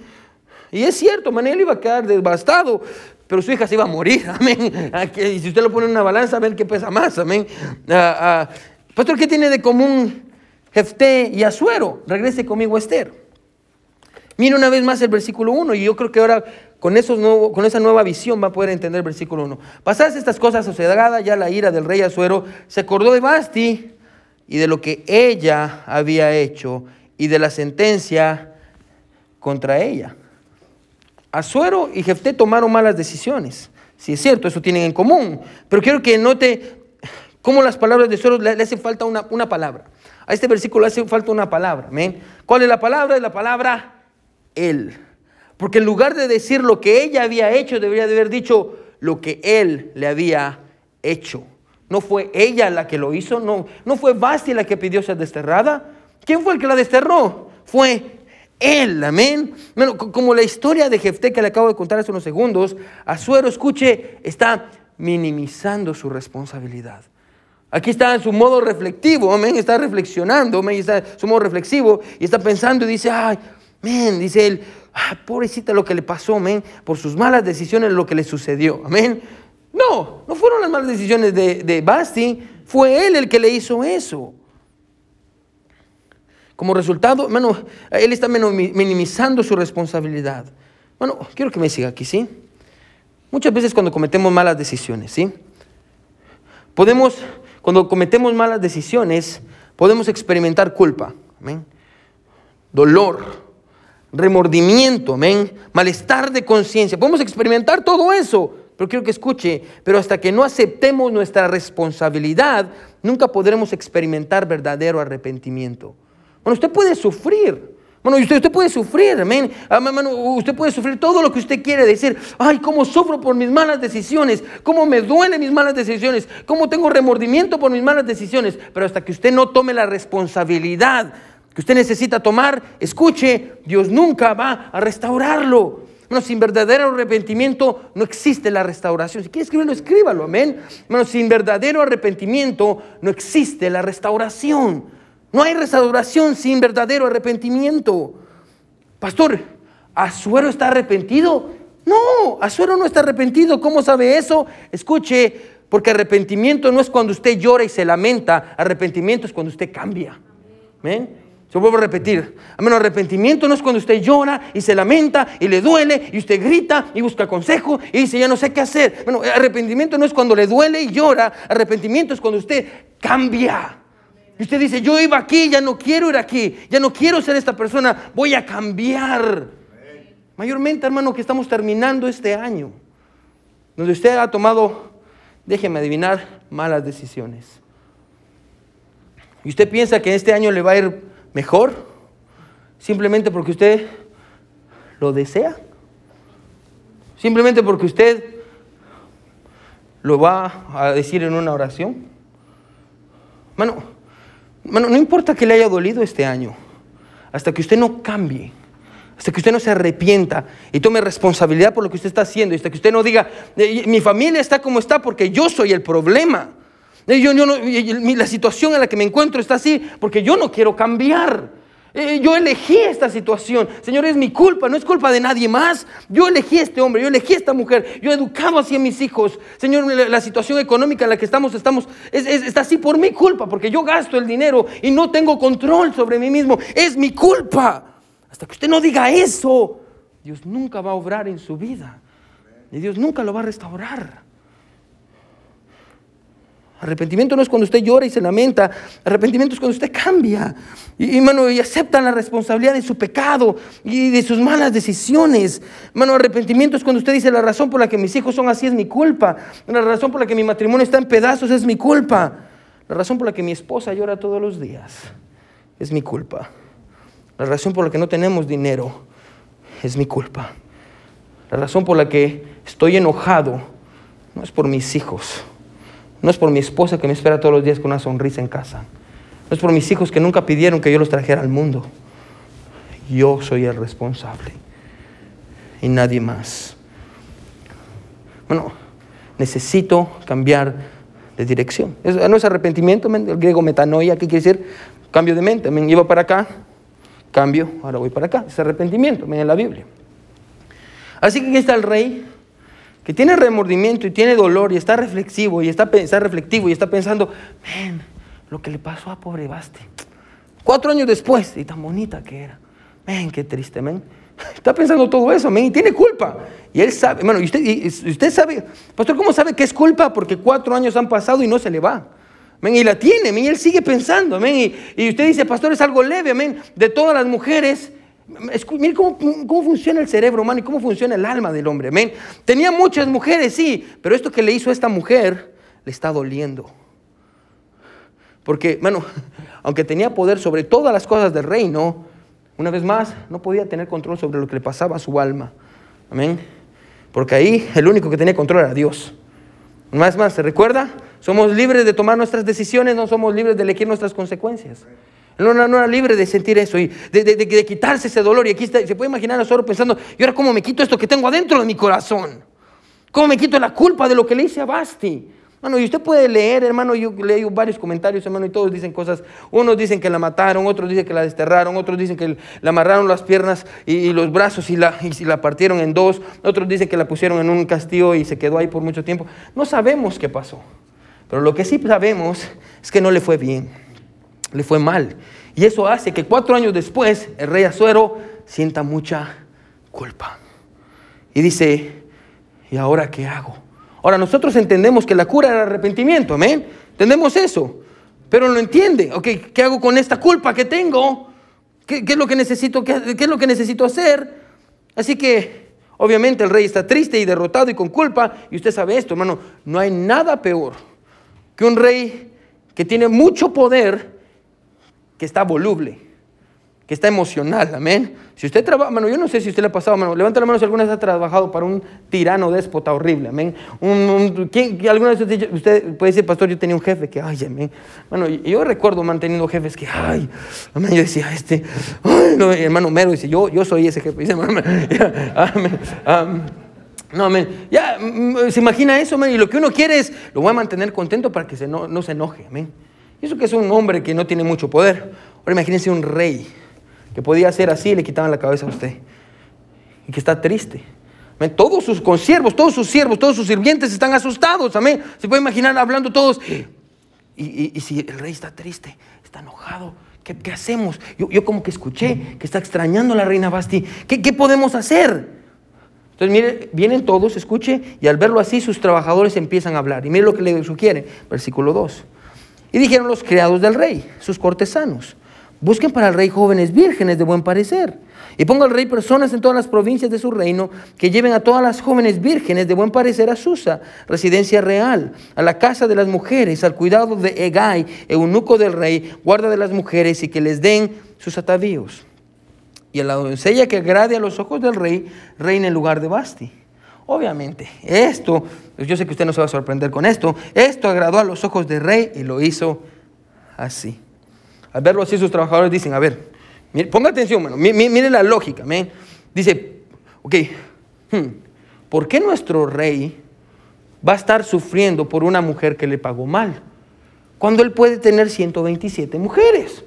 Y es cierto, Manel iba a quedar devastado, pero su hija se iba a morir, amén. Y si usted lo pone en una balanza, a ver qué pesa más, amén. Ah, ah, pastor, ¿qué tiene de común Jefté y Azuero? Regrese conmigo, Esther. Mira una vez más el versículo 1 y yo creo que ahora con, esa nueva visión va a poder entender el versículo 1. Pasadas estas cosas, sosegada ya la ira del rey Azuero, se acordó de Basti y de lo que ella había hecho y de la sentencia contra ella. Azuero y Jefté tomaron malas decisiones. Sí, es cierto, eso tienen en común. Pero quiero que note cómo las palabras de Azuero le, le hace falta una, una, palabra. A este versículo le hace falta una palabra. ¿Cuál es la palabra? Es la palabra él. Porque en lugar de decir lo que ella había hecho, debería de haber dicho lo que él le había hecho. No fue ella la que lo hizo, no, no fue Basti la que pidió ser desterrada. ¿Quién fue el que la desterró? Fue él, amén. Bueno, como la historia de Jefté que le acabo de contar hace unos segundos, Azuero, escuche, está minimizando su responsabilidad. Aquí está en su modo reflectivo, amén, está reflexionando, amén, está en su modo reflexivo y está pensando y dice, ay, amén, dice él, ah, pobrecita lo que le pasó, amén, por sus malas decisiones lo que le sucedió, amén. No, no fueron las malas decisiones de, de Basti, fue él el que le hizo eso. Como resultado, hermano, él está minimizando su responsabilidad. Bueno, quiero que me siga aquí, ¿sí? Muchas veces cuando cometemos malas decisiones, ¿sí? Podemos, cuando cometemos malas decisiones, podemos experimentar culpa, amén. Dolor, remordimiento, amén. Malestar de conciencia. Podemos experimentar todo eso, pero quiero que escuche, pero hasta que no aceptemos nuestra responsabilidad, nunca podremos experimentar verdadero arrepentimiento. Bueno, usted puede sufrir. Bueno, usted, usted puede sufrir, amén. usted puede sufrir todo lo que usted quiere decir. Ay, cómo sufro por mis malas decisiones. Cómo me duelen mis malas decisiones. Cómo tengo remordimiento por mis malas decisiones. Pero hasta que usted no tome la responsabilidad que usted necesita tomar, escuche, Dios nunca va a restaurarlo. Bueno, sin verdadero arrepentimiento no existe la restauración. Si quiere escribirlo, escríbalo, amén. Bueno, sin verdadero arrepentimiento no existe la restauración. No hay restauración sin verdadero arrepentimiento. Pastor, ¿Azuero está arrepentido? No, Azuero no está arrepentido. ¿Cómo sabe eso? Escuche, porque arrepentimiento no es cuando usted llora y se lamenta, arrepentimiento es cuando usted cambia. ¿Ven? Se vuelvo a repetir. menos arrepentimiento no es cuando usted llora y se lamenta y le duele y usted grita y busca consejo y dice ya no sé qué hacer. Bueno, arrepentimiento no es cuando le duele y llora. Arrepentimiento es cuando usted cambia. Y usted dice, yo iba aquí, ya no quiero ir aquí, ya no quiero ser esta persona, voy a cambiar. Mayormente, hermano, que estamos terminando este año, donde usted ha tomado, déjeme adivinar, malas decisiones. Y usted piensa que este año le va a ir mejor, simplemente porque usted lo desea, simplemente porque usted lo va a decir en una oración. Hermano, bueno, no importa que le haya dolido este año, hasta que usted no cambie, hasta que usted no se arrepienta y tome responsabilidad por lo que usted está haciendo, hasta que usted no diga, eh, mi familia está como está porque yo soy el problema. Eh, yo, yo la situación en la que me encuentro está así porque yo no quiero cambiar. Eh, yo elegí esta situación. Señor, es mi culpa, no es culpa de nadie más. Yo elegí este hombre, yo elegí esta mujer, yo he educado así a mis hijos. Señor, la, situación económica en la que estamos, estamos está así por mi culpa, porque yo gasto el dinero y no tengo control sobre mí mismo. Es mi culpa. Hasta que usted no diga eso, Dios nunca va a obrar en su vida. Y Dios nunca lo va a restaurar. Arrepentimiento no es cuando usted llora y se lamenta. Arrepentimiento es cuando usted cambia. Y, mano, y acepta la responsabilidad de su pecado y de sus malas decisiones. Mano, arrepentimiento es cuando usted dice la razón por la que mis hijos son así es mi culpa. La razón por la que mi matrimonio está en pedazos es mi culpa. La razón por la que mi esposa llora todos los días es mi culpa. La razón por la que no tenemos dinero es mi culpa. La razón por la que estoy enojado no es por mis hijos no es por mi esposa que me espera todos los días con una sonrisa en casa. No es por mis hijos que nunca pidieron que yo los trajera al mundo. Yo soy el responsable. Y nadie más. Bueno, necesito cambiar de dirección. No es arrepentimiento, el griego metanoia, ¿qué quiere decir? Cambio de mente. Me iba para acá, cambio, ahora voy para acá. Es arrepentimiento, en la Biblia. Así que aquí está el rey que tiene remordimiento y tiene dolor y está reflexivo y está, reflectivo y está pensando, ven, lo que le pasó a pobre Basti. Cuatro años después, y tan bonita que era. Ven, qué triste, men. Está pensando todo eso, men, y tiene culpa. Y él sabe, bueno, y usted, y usted sabe, pastor, ¿cómo sabe que es culpa? Porque cuatro años han pasado y no se le va. Men, y la tiene, men, y él sigue pensando, men, y, y usted dice, pastor, es algo leve, men, de todas las mujeres Mire cómo, funciona el cerebro humano y cómo funciona el alma del hombre. Amén. Tenía muchas mujeres, sí, pero esto que le hizo a esta mujer le está doliendo. Porque, bueno, aunque tenía poder sobre todas las cosas del reino, una vez más, no podía tener control sobre lo que le pasaba a su alma. Amén. Porque ahí el único que tenía control era Dios. Vez más, ¿se recuerda? Somos libres de tomar nuestras decisiones, no somos libres de elegir nuestras consecuencias. Él no, era libre de sentir eso y de, quitarse ese dolor. Y aquí se puede imaginar a Suero pensando, ¿y ahora cómo me quito esto que tengo adentro de mi corazón? ¿Cómo me quito la culpa de lo que le hice a Basti? Bueno, y usted puede leer, hermano, yo leí varios comentarios, hermano, y todos dicen cosas. Unos dicen que la mataron, otros dicen que la desterraron, otros dicen que le amarraron las piernas y, los brazos y la, y la partieron en dos, otros dicen que la pusieron en un castillo y se quedó ahí por mucho tiempo. No sabemos qué pasó, pero lo que sí sabemos es que no le fue bien, le fue mal. Y eso hace que cuatro años después el rey Azuero sienta mucha culpa. Y dice, ¿y ahora qué hago? Ahora nosotros entendemos que la cura era arrepentimiento, amén. Entendemos eso. Pero no entiende, ok, ¿qué hago con esta culpa que tengo? ¿Qué, es, lo que necesito, qué, qué es lo que necesito hacer? Así que, obviamente, el rey está triste y derrotado y con culpa. Y usted sabe esto, hermano, no hay nada peor que un rey que tiene mucho poder, que está voluble que está emocional, amén. Si usted trabaja, mano, yo no sé si usted le ha pasado, mano, levanta la mano si alguna vez ha trabajado para un tirano déspota horrible, amén. Un, ¿Alguna vez usted, puede decir, pastor, yo tenía un jefe que, ay, amén. Bueno, yo recuerdo manteniendo jefes que, ay, amén, yo decía, este, ay, no, hermano Mero dice, yo, yo soy ese jefe, dice, amén, amén, no, amén. Ya, mm, se imagina eso, amén, y lo que uno quiere es, lo voy a mantener contento para que no, no se enoje, amén. Y eso que es un hombre que no tiene mucho poder. Ahora imagínense un rey que podía ser así y le quitaban la cabeza a usted. Y que está triste. Todos sus consiervos, todos sus siervos, todos sus sirvientes están asustados. Amén. Se puede imaginar hablando todos. Y, si el rey está triste, está enojado, ¿qué, hacemos? Yo, como que escuché que está extrañando a la reina Basti. ¿Qué, ¿Qué podemos hacer? Entonces, mire, vienen todos, escuche, y al verlo así, sus trabajadores empiezan a hablar. Y mire lo que le sugiere, versículo 2. Y dijeron los criados del rey, sus cortesanos, Busquen para el rey jóvenes vírgenes de buen parecer. Y ponga al rey personas en todas las provincias de su reino que lleven a todas las jóvenes vírgenes de buen parecer a Susa, residencia real, a la casa de las mujeres, al cuidado de Egay, eunuco del rey, guarda de las mujeres, y que les den sus atavíos. Y a la doncella que agrade a los ojos del rey, reina en lugar de Basti. Obviamente, esto, pues yo sé que usted no se va a sorprender con esto, esto agradó a los ojos del rey y lo hizo así. Al verlo así, sus trabajadores dicen, a ver, ponga atención, mano, mire, la lógica, Dice, ok, hmm, ¿por qué nuestro rey va a estar sufriendo por una mujer que le pagó mal? Cuando él puede tener 127 mujeres.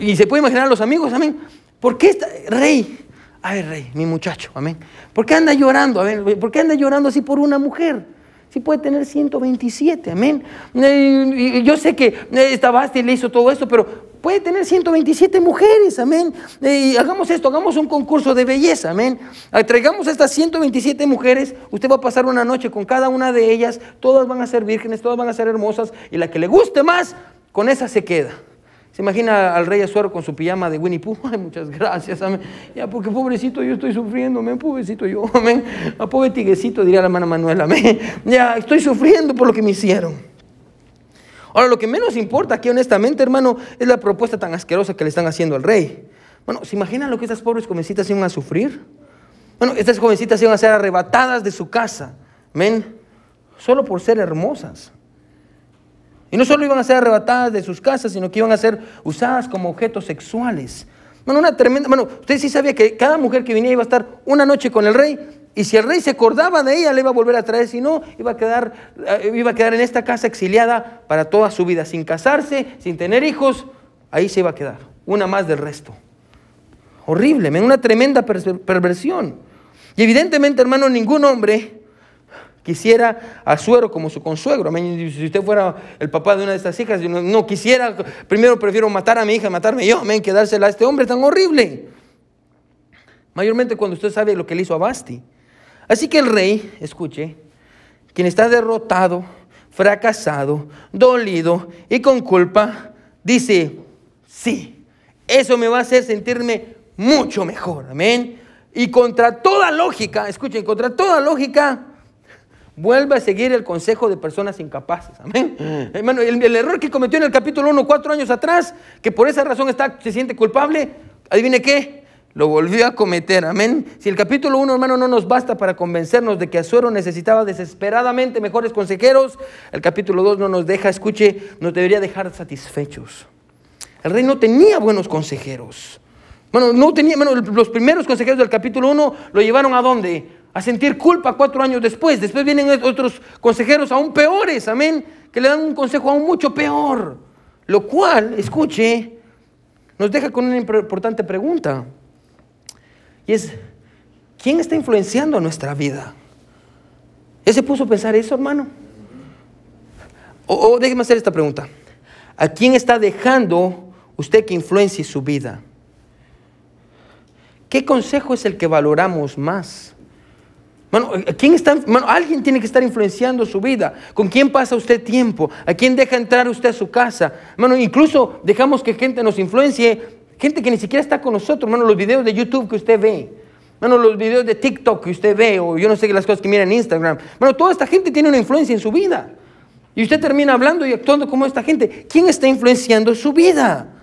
Y se puede imaginar a los amigos, amén. ¿Por qué está, rey? Ay, rey, mi muchacho, amén. ¿Por qué anda llorando? ¿Por qué anda llorando así por una mujer? Sí puede tener 127, amén. Eh, yo sé que eh, esta Basti le hizo todo esto, pero puede tener 127 mujeres, amén. Eh, hagamos esto, hagamos un concurso de belleza, amén. Ah, traigamos estas 127 mujeres, usted va a pasar una noche con cada una de ellas, todas van a ser vírgenes, todas van a ser hermosas, y la que le guste más, con esa se queda. Se imagina al rey Azuero con su pijama de Winnie Pooh. Ay, muchas gracias, amén. Ya, porque pobrecito yo estoy sufriendo. Pobrecito yo. A pobre tiguecito, diría la hermana Manuela. Ya, estoy sufriendo por lo que me hicieron. Ahora, lo que menos importa aquí, honestamente, hermano, es la propuesta tan asquerosa que le están haciendo al rey. Bueno, ¿se imaginan lo que estas pobres jovencitas iban a sufrir? Bueno, estas jovencitas iban a ser arrebatadas de su casa, amén, solo por ser hermosas. Y no solo iban a ser arrebatadas de sus casas, sino que iban a ser usadas como objetos sexuales. Bueno, una tremenda. Bueno, usted sí sabía que cada mujer que venía iba a estar una noche con el rey. Y si el rey se acordaba de ella, le iba a volver a traer. Si no, iba a quedar, eh, iba a quedar en esta casa exiliada para toda su vida, sin casarse, sin tener hijos. Ahí se iba a quedar. Una más del resto. Horrible, una tremenda perversión. Y evidentemente, hermano, ningún hombre quisiera a suero como su consuegro. Si usted fuera el papá de una de estas hijas, no, quisiera, primero prefiero matar a mi hija, matarme yo, amén, que dársela a este hombre tan horrible. Mayormente cuando usted sabe lo que le hizo a Basti. Así que el rey, escuche, quien está derrotado, fracasado, dolido y con culpa, dice, sí, eso me va a hacer sentirme mucho mejor, amén. Y contra toda lógica, escuchen, contra toda lógica, Vuelve a seguir el consejo de personas incapaces. Amén. Mm. Hermano, el, error que cometió en el capítulo 1 cuatro años atrás, que por esa razón está, se siente culpable, adivine qué, lo volvió a cometer. Amén. Si el capítulo 1, hermano, no nos basta para convencernos de que Azuero necesitaba desesperadamente mejores consejeros, el capítulo 2 no nos deja, escuche, nos debería dejar satisfechos. El rey no tenía buenos consejeros. Bueno, no tenía, bueno, los primeros consejeros del capítulo 1 lo llevaron a dónde? A sentir culpa cuatro años después. Después vienen otros consejeros aún peores, amén, que le dan un consejo aún mucho peor. Lo cual, escuche, nos deja con una importante pregunta. Y es, ¿quién está influenciando nuestra vida? ¿Ya se puso a pensar eso, hermano? O, déjeme hacer esta pregunta. ¿A quién está dejando usted que influencie su vida? ¿Qué consejo es el que valoramos más? Bueno, ¿quién está, alguien tiene que estar influenciando su vida. ¿Con quién pasa usted tiempo? ¿A quién deja entrar usted a su casa? Bueno, incluso dejamos que gente nos influencie, gente que ni siquiera está con nosotros. Bueno, los videos de YouTube que usted ve. Bueno, los videos de TikTok que usted ve, o yo no sé las cosas que mira en Instagram. Bueno, toda esta gente tiene una influencia en su vida. Y usted termina hablando y actuando como esta gente. ¿Quién está influenciando su vida?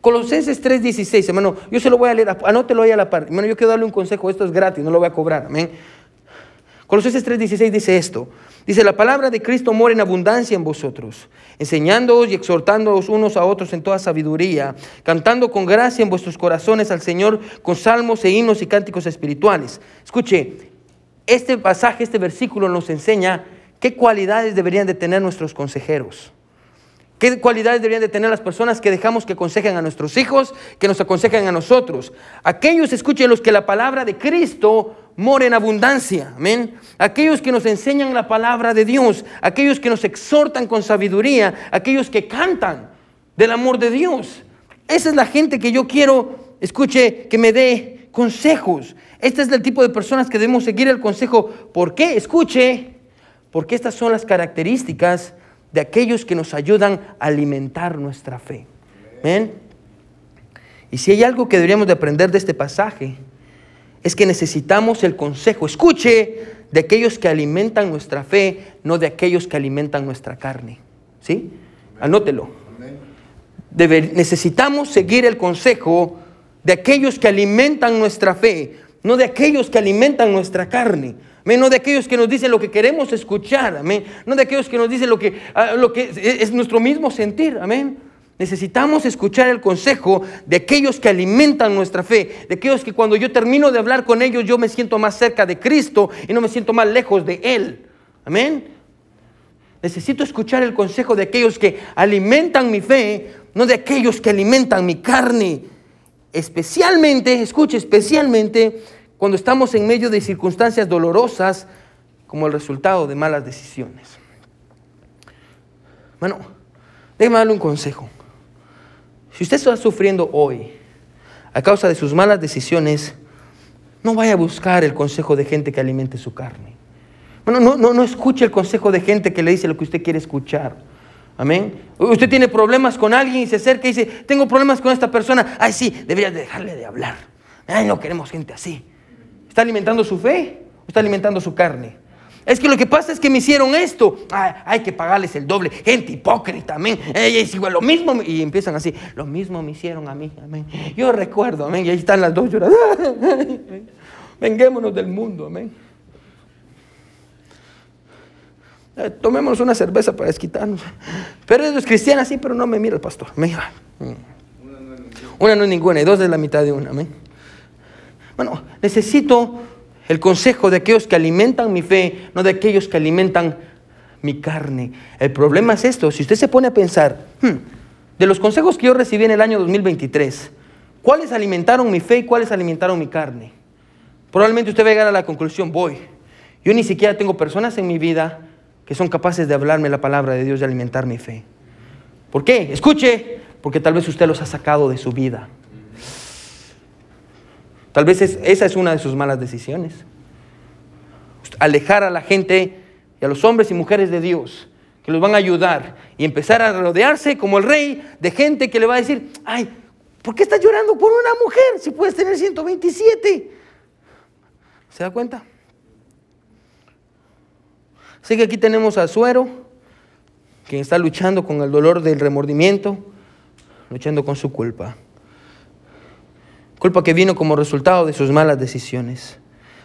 Colosenses 3:16, hermano, yo se lo voy a leer, anótelo ahí a la par. Hermano, yo quiero darle un consejo, esto es gratis, no lo voy a cobrar, amén. Colosenses 3:16 dice esto. Dice, la palabra de Cristo mora en abundancia en vosotros, enseñándoos y exhortándoos unos a otros en toda sabiduría, cantando con gracia en vuestros corazones al Señor con salmos e himnos y cánticos espirituales. Escuche, este pasaje, este versículo nos enseña qué cualidades deberían de tener nuestros consejeros. ¿Qué cualidades deberían de tener las personas que dejamos que aconsejen a nuestros hijos, que nos aconsejen a nosotros? Aquellos, escuchen, los que la palabra de Cristo mora en abundancia, amén. Aquellos que nos enseñan la palabra de Dios, aquellos que nos exhortan con sabiduría, aquellos que cantan del amor de Dios. Esa es la gente que yo quiero, escuche, que me dé consejos. Este es el tipo de personas que debemos seguir el consejo. ¿Por qué? Escuche, porque estas son las características de aquellos que nos ayudan a alimentar nuestra fe. ¿Ven? Y si hay algo que deberíamos de aprender de este pasaje, es que necesitamos el consejo, escuche, de aquellos que alimentan nuestra fe, no de aquellos que alimentan nuestra carne. ¿Sí? Anótelo. necesitamos seguir el consejo de aquellos que alimentan nuestra fe, no de aquellos que alimentan nuestra carne no de aquellos que nos dicen lo que queremos escuchar, amén, no de aquellos que nos dicen lo que, ah, lo que es nuestro mismo sentir, amén. Necesitamos escuchar el consejo de aquellos que alimentan nuestra fe, de aquellos que cuando yo termino de hablar con ellos yo me siento más cerca de Cristo y no me siento más lejos de Él. Amén. Necesito escuchar el consejo de aquellos que alimentan mi fe, no de aquellos que alimentan mi carne. Especialmente, escuche, especialmente cuando estamos en medio de circunstancias dolorosas como el resultado de malas decisiones. Bueno, déjeme darle un consejo. Si usted está sufriendo hoy a causa de sus malas decisiones, no vaya a buscar el consejo de gente que alimente su carne. Bueno, no, no, no escuche el consejo de gente que le dice lo que usted quiere escuchar. Amén. Usted tiene problemas con alguien y se acerca y dice, tengo problemas con esta persona. Ay, sí, debería dejarle de hablar. Ay, no queremos gente así. ¿Está alimentando su fe o está alimentando su carne? Es que lo que pasa es que me hicieron esto. hay que pagarles el doble. Gente hipócrita, amén. es igual, lo mismo. Y empiezan así. Lo mismo me hicieron a mí, amén. Yo recuerdo, amén. Y ahí están las dos llorando. Venguémonos del mundo, amén. Eh, tomémonos una cerveza para desquitarnos. Pero es cristiana, sí, pero no me mira el pastor. Mira. Una no es ninguna y dos es la mitad de una, amén. Bueno, necesito el consejo de aquellos que alimentan mi fe, no de aquellos que alimentan mi carne. El problema es esto, si usted se pone a pensar, hmm, de los consejos que yo recibí en el año 2023, ¿cuáles alimentaron mi fe y cuáles alimentaron mi carne? Probablemente usted va a llegar a la conclusión, voy, yo ni siquiera tengo personas en mi vida que son capaces de hablarme la palabra de Dios y alimentar mi fe. ¿Por qué? Escuche, porque tal vez usted los ha sacado de su vida. Tal vez esa es una de sus malas decisiones. Alejar a la gente y a los hombres y mujeres de Dios que los van a ayudar y empezar a rodearse como el rey de gente que le va a decir, ay, ¿por qué estás llorando por una mujer si puedes tener 127? ¿Se da cuenta? Así que aquí tenemos a Suero, quien está luchando con el dolor del remordimiento, luchando con su culpa. Culpa que vino como resultado de sus malas decisiones.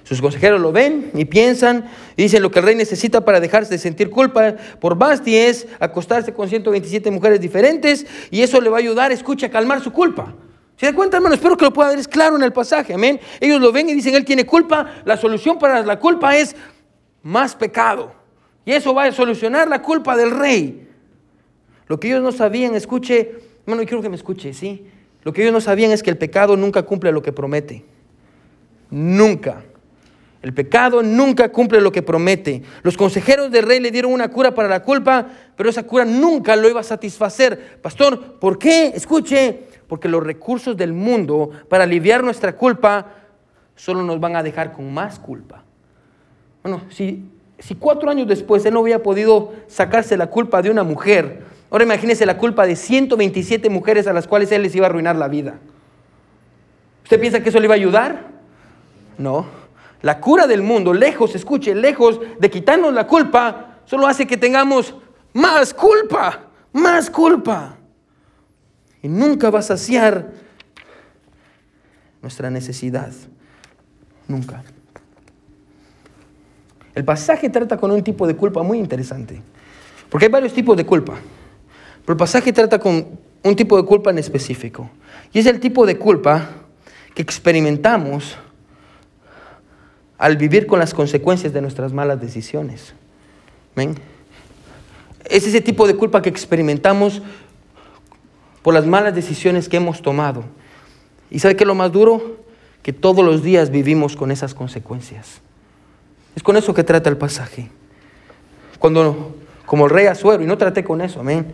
Sus consejeros lo ven y piensan y dicen lo que el rey necesita para dejarse de sentir culpa por Basti es acostarse con 127 mujeres diferentes y eso le va a ayudar, escucha, a calmar su culpa. ¿Se da cuenta, hermano? Espero que lo pueda ver, es claro en el pasaje, amén. Ellos lo ven y dicen, él tiene culpa, la solución para la culpa es más pecado. Y eso va a solucionar la culpa del rey. Lo que ellos no sabían, escuche, hermano, quiero que me escuche, ¿sí? Lo que ellos no sabían es que el pecado nunca cumple lo que promete. Nunca. El pecado nunca cumple lo que promete. Los consejeros del rey le dieron una cura para la culpa, pero esa cura nunca lo iba a satisfacer. Pastor, ¿por qué? Escuche, porque los recursos del mundo para aliviar nuestra culpa solo nos van a dejar con más culpa. Bueno, si, si cuatro años después él no había podido sacarse la culpa de una mujer, ahora imagínese la culpa de 127 mujeres a las cuales él les iba a arruinar la vida. ¿Usted piensa que eso le iba a ayudar? No. La cura del mundo, lejos, escuche, lejos de quitarnos la culpa, solo hace que tengamos más culpa, más culpa. Y nunca va a saciar nuestra necesidad. Nunca. El pasaje trata con un tipo de culpa muy interesante. Porque hay varios tipos de culpa. Pero el pasaje trata con un tipo de culpa en específico. Y es el tipo de culpa que experimentamos al vivir con las consecuencias de nuestras malas decisiones. Es ese tipo de culpa que experimentamos por las malas decisiones que hemos tomado. ¿Y sabe qué es lo más duro? Que todos los días vivimos con esas consecuencias. Es con eso que trata el pasaje. Cuando, como el rey Azuero, y no traté con eso, amén.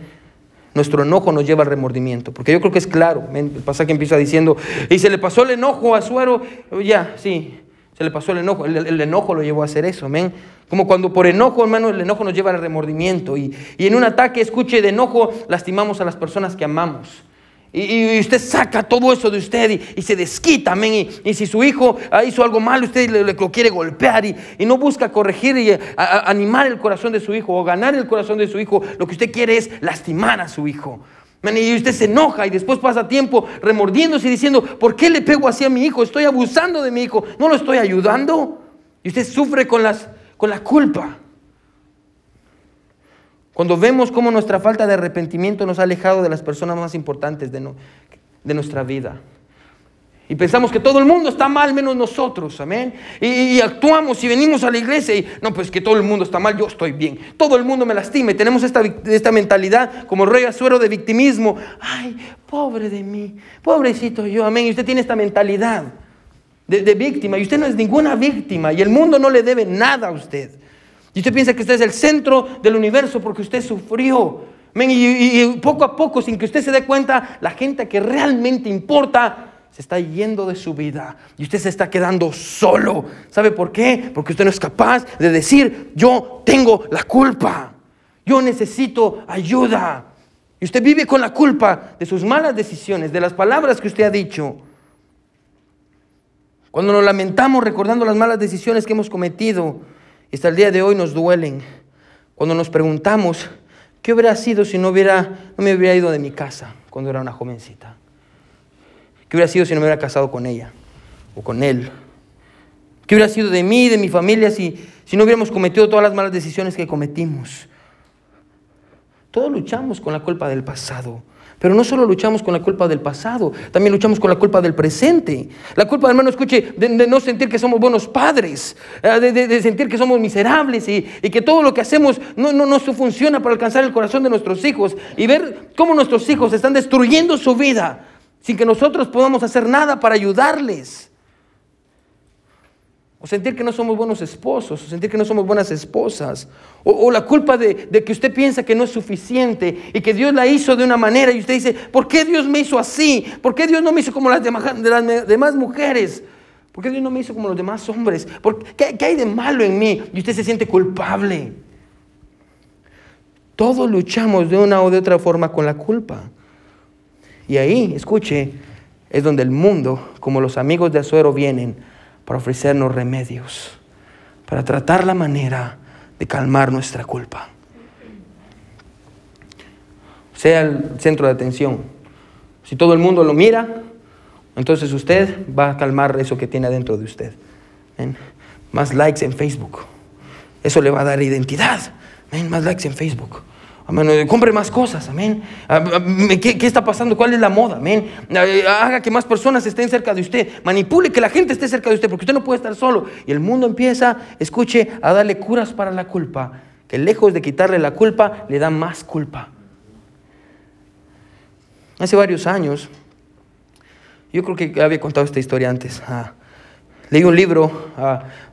Nuestro enojo nos lleva al remordimiento, porque yo creo que es claro. El pasaje empieza diciendo, y se le pasó el enojo a Azuero, ya, sí, se le pasó el enojo, el, enojo lo llevó a hacer eso, amén. Como cuando por enojo, hermano, el enojo nos lleva al remordimiento. Y, en un ataque, escuche, de enojo, lastimamos a las personas que amamos. Y, usted saca todo eso de usted y, se desquita, amén. Y, si su hijo hizo algo malo, usted lo quiere golpear y, no busca corregir y animar el corazón de su hijo o ganar el corazón de su hijo, lo que usted quiere es lastimar a su hijo. Y usted se enoja y después pasa tiempo remordiéndose y diciendo, ¿por qué le pego así a mi hijo? Estoy abusando de mi hijo, no lo estoy ayudando. Y usted sufre con, las, con la culpa. Cuando vemos cómo nuestra falta de arrepentimiento nos ha alejado de las personas más importantes de, de nuestra vida. Y pensamos que todo el mundo está mal menos nosotros, amén. Y, actuamos y venimos a la iglesia y no, pues que todo el mundo está mal, yo estoy bien. Todo el mundo me lastima y tenemos esta, esta mentalidad como rey azuero de victimismo. Ay, pobre de mí, pobrecito yo, amén. Y usted tiene esta mentalidad de, de víctima y usted no es ninguna víctima y el mundo no le debe nada a usted. Y usted piensa que usted es el centro del universo porque usted sufrió. Y, y poco a poco, sin que usted se dé cuenta, la gente que realmente importa se está yendo de su vida y usted se está quedando solo. ¿Sabe por qué? Porque usted no es capaz de decir, yo tengo la culpa, yo necesito ayuda. Y usted vive con la culpa de sus malas decisiones, de las palabras que usted ha dicho. Cuando nos lamentamos recordando las malas decisiones que hemos cometido y hasta el día de hoy nos duelen. Cuando nos preguntamos, ¿qué hubiera sido si no, hubiera, no me hubiera ido de mi casa cuando era una jovencita? ¿Qué hubiera sido si no me hubiera casado con ella o con él? ¿Qué hubiera sido de mí, de mi familia, si, si no hubiéramos cometido todas las malas decisiones que cometimos? Todos luchamos con la culpa del pasado. Pero no solo luchamos con la culpa del pasado, también luchamos con la culpa del presente. La culpa, hermano, escuche, de, no sentir que somos buenos padres, eh, de, sentir que somos miserables y, que todo lo que hacemos no, no, no funciona para alcanzar el corazón de nuestros hijos y ver cómo nuestros hijos están destruyendo su vida sin que nosotros podamos hacer nada para ayudarles. O sentir que no somos buenos esposos, o sentir que no somos buenas esposas. O, la culpa de, que usted piensa que no es suficiente y que Dios la hizo de una manera y usted dice, ¿por qué Dios me hizo así? ¿Por qué Dios no me hizo como las demás, las demás mujeres? ¿Por qué Dios no me hizo como los demás hombres? qué, ¿Qué hay de malo en mí? Y usted se siente culpable. Todos luchamos de una o de otra forma con la culpa. Y ahí, escuche, es donde el mundo, como los amigos de Azuero, vienen para ofrecernos remedios, para tratar la manera de calmar nuestra culpa. Sea el centro de atención. Si todo el mundo lo mira, entonces usted va a calmar eso que tiene adentro de usted. más likes en Facebook. Eso le va a dar identidad. Más likes en Facebook. Amén. Compre más cosas. Amén. Ah, ah, ¿Qué, ¿Qué, está pasando? ¿Cuál es la moda? Amén. Ah, haga que más personas estén cerca de usted. Manipule que la gente esté cerca de usted porque usted no puede estar solo. Y el mundo empieza, escuche, a darle curas para la culpa. Que lejos de quitarle la culpa, le da más culpa. Hace varios años, yo creo que había contado esta historia antes. leí un libro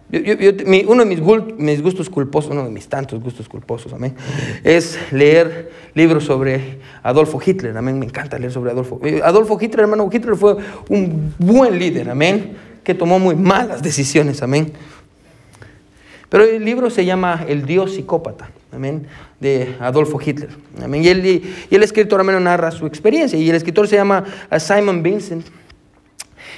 uno de mis, gustos culposos, uno de mis tantos gustos culposos, amén, es leer libros sobre Adolfo Hitler, amén, me encanta leer sobre Adolfo. Eh, Adolfo Hitler, hermano, Hitler fue un buen líder, amén, que tomó muy malas decisiones, amén. Pero el libro se llama El Dios psicópata, amén, de Adolfo Hitler, amén. Y el, y el escritor, amén, narra su experiencia, y el escritor se llama uh, Simon Vincent,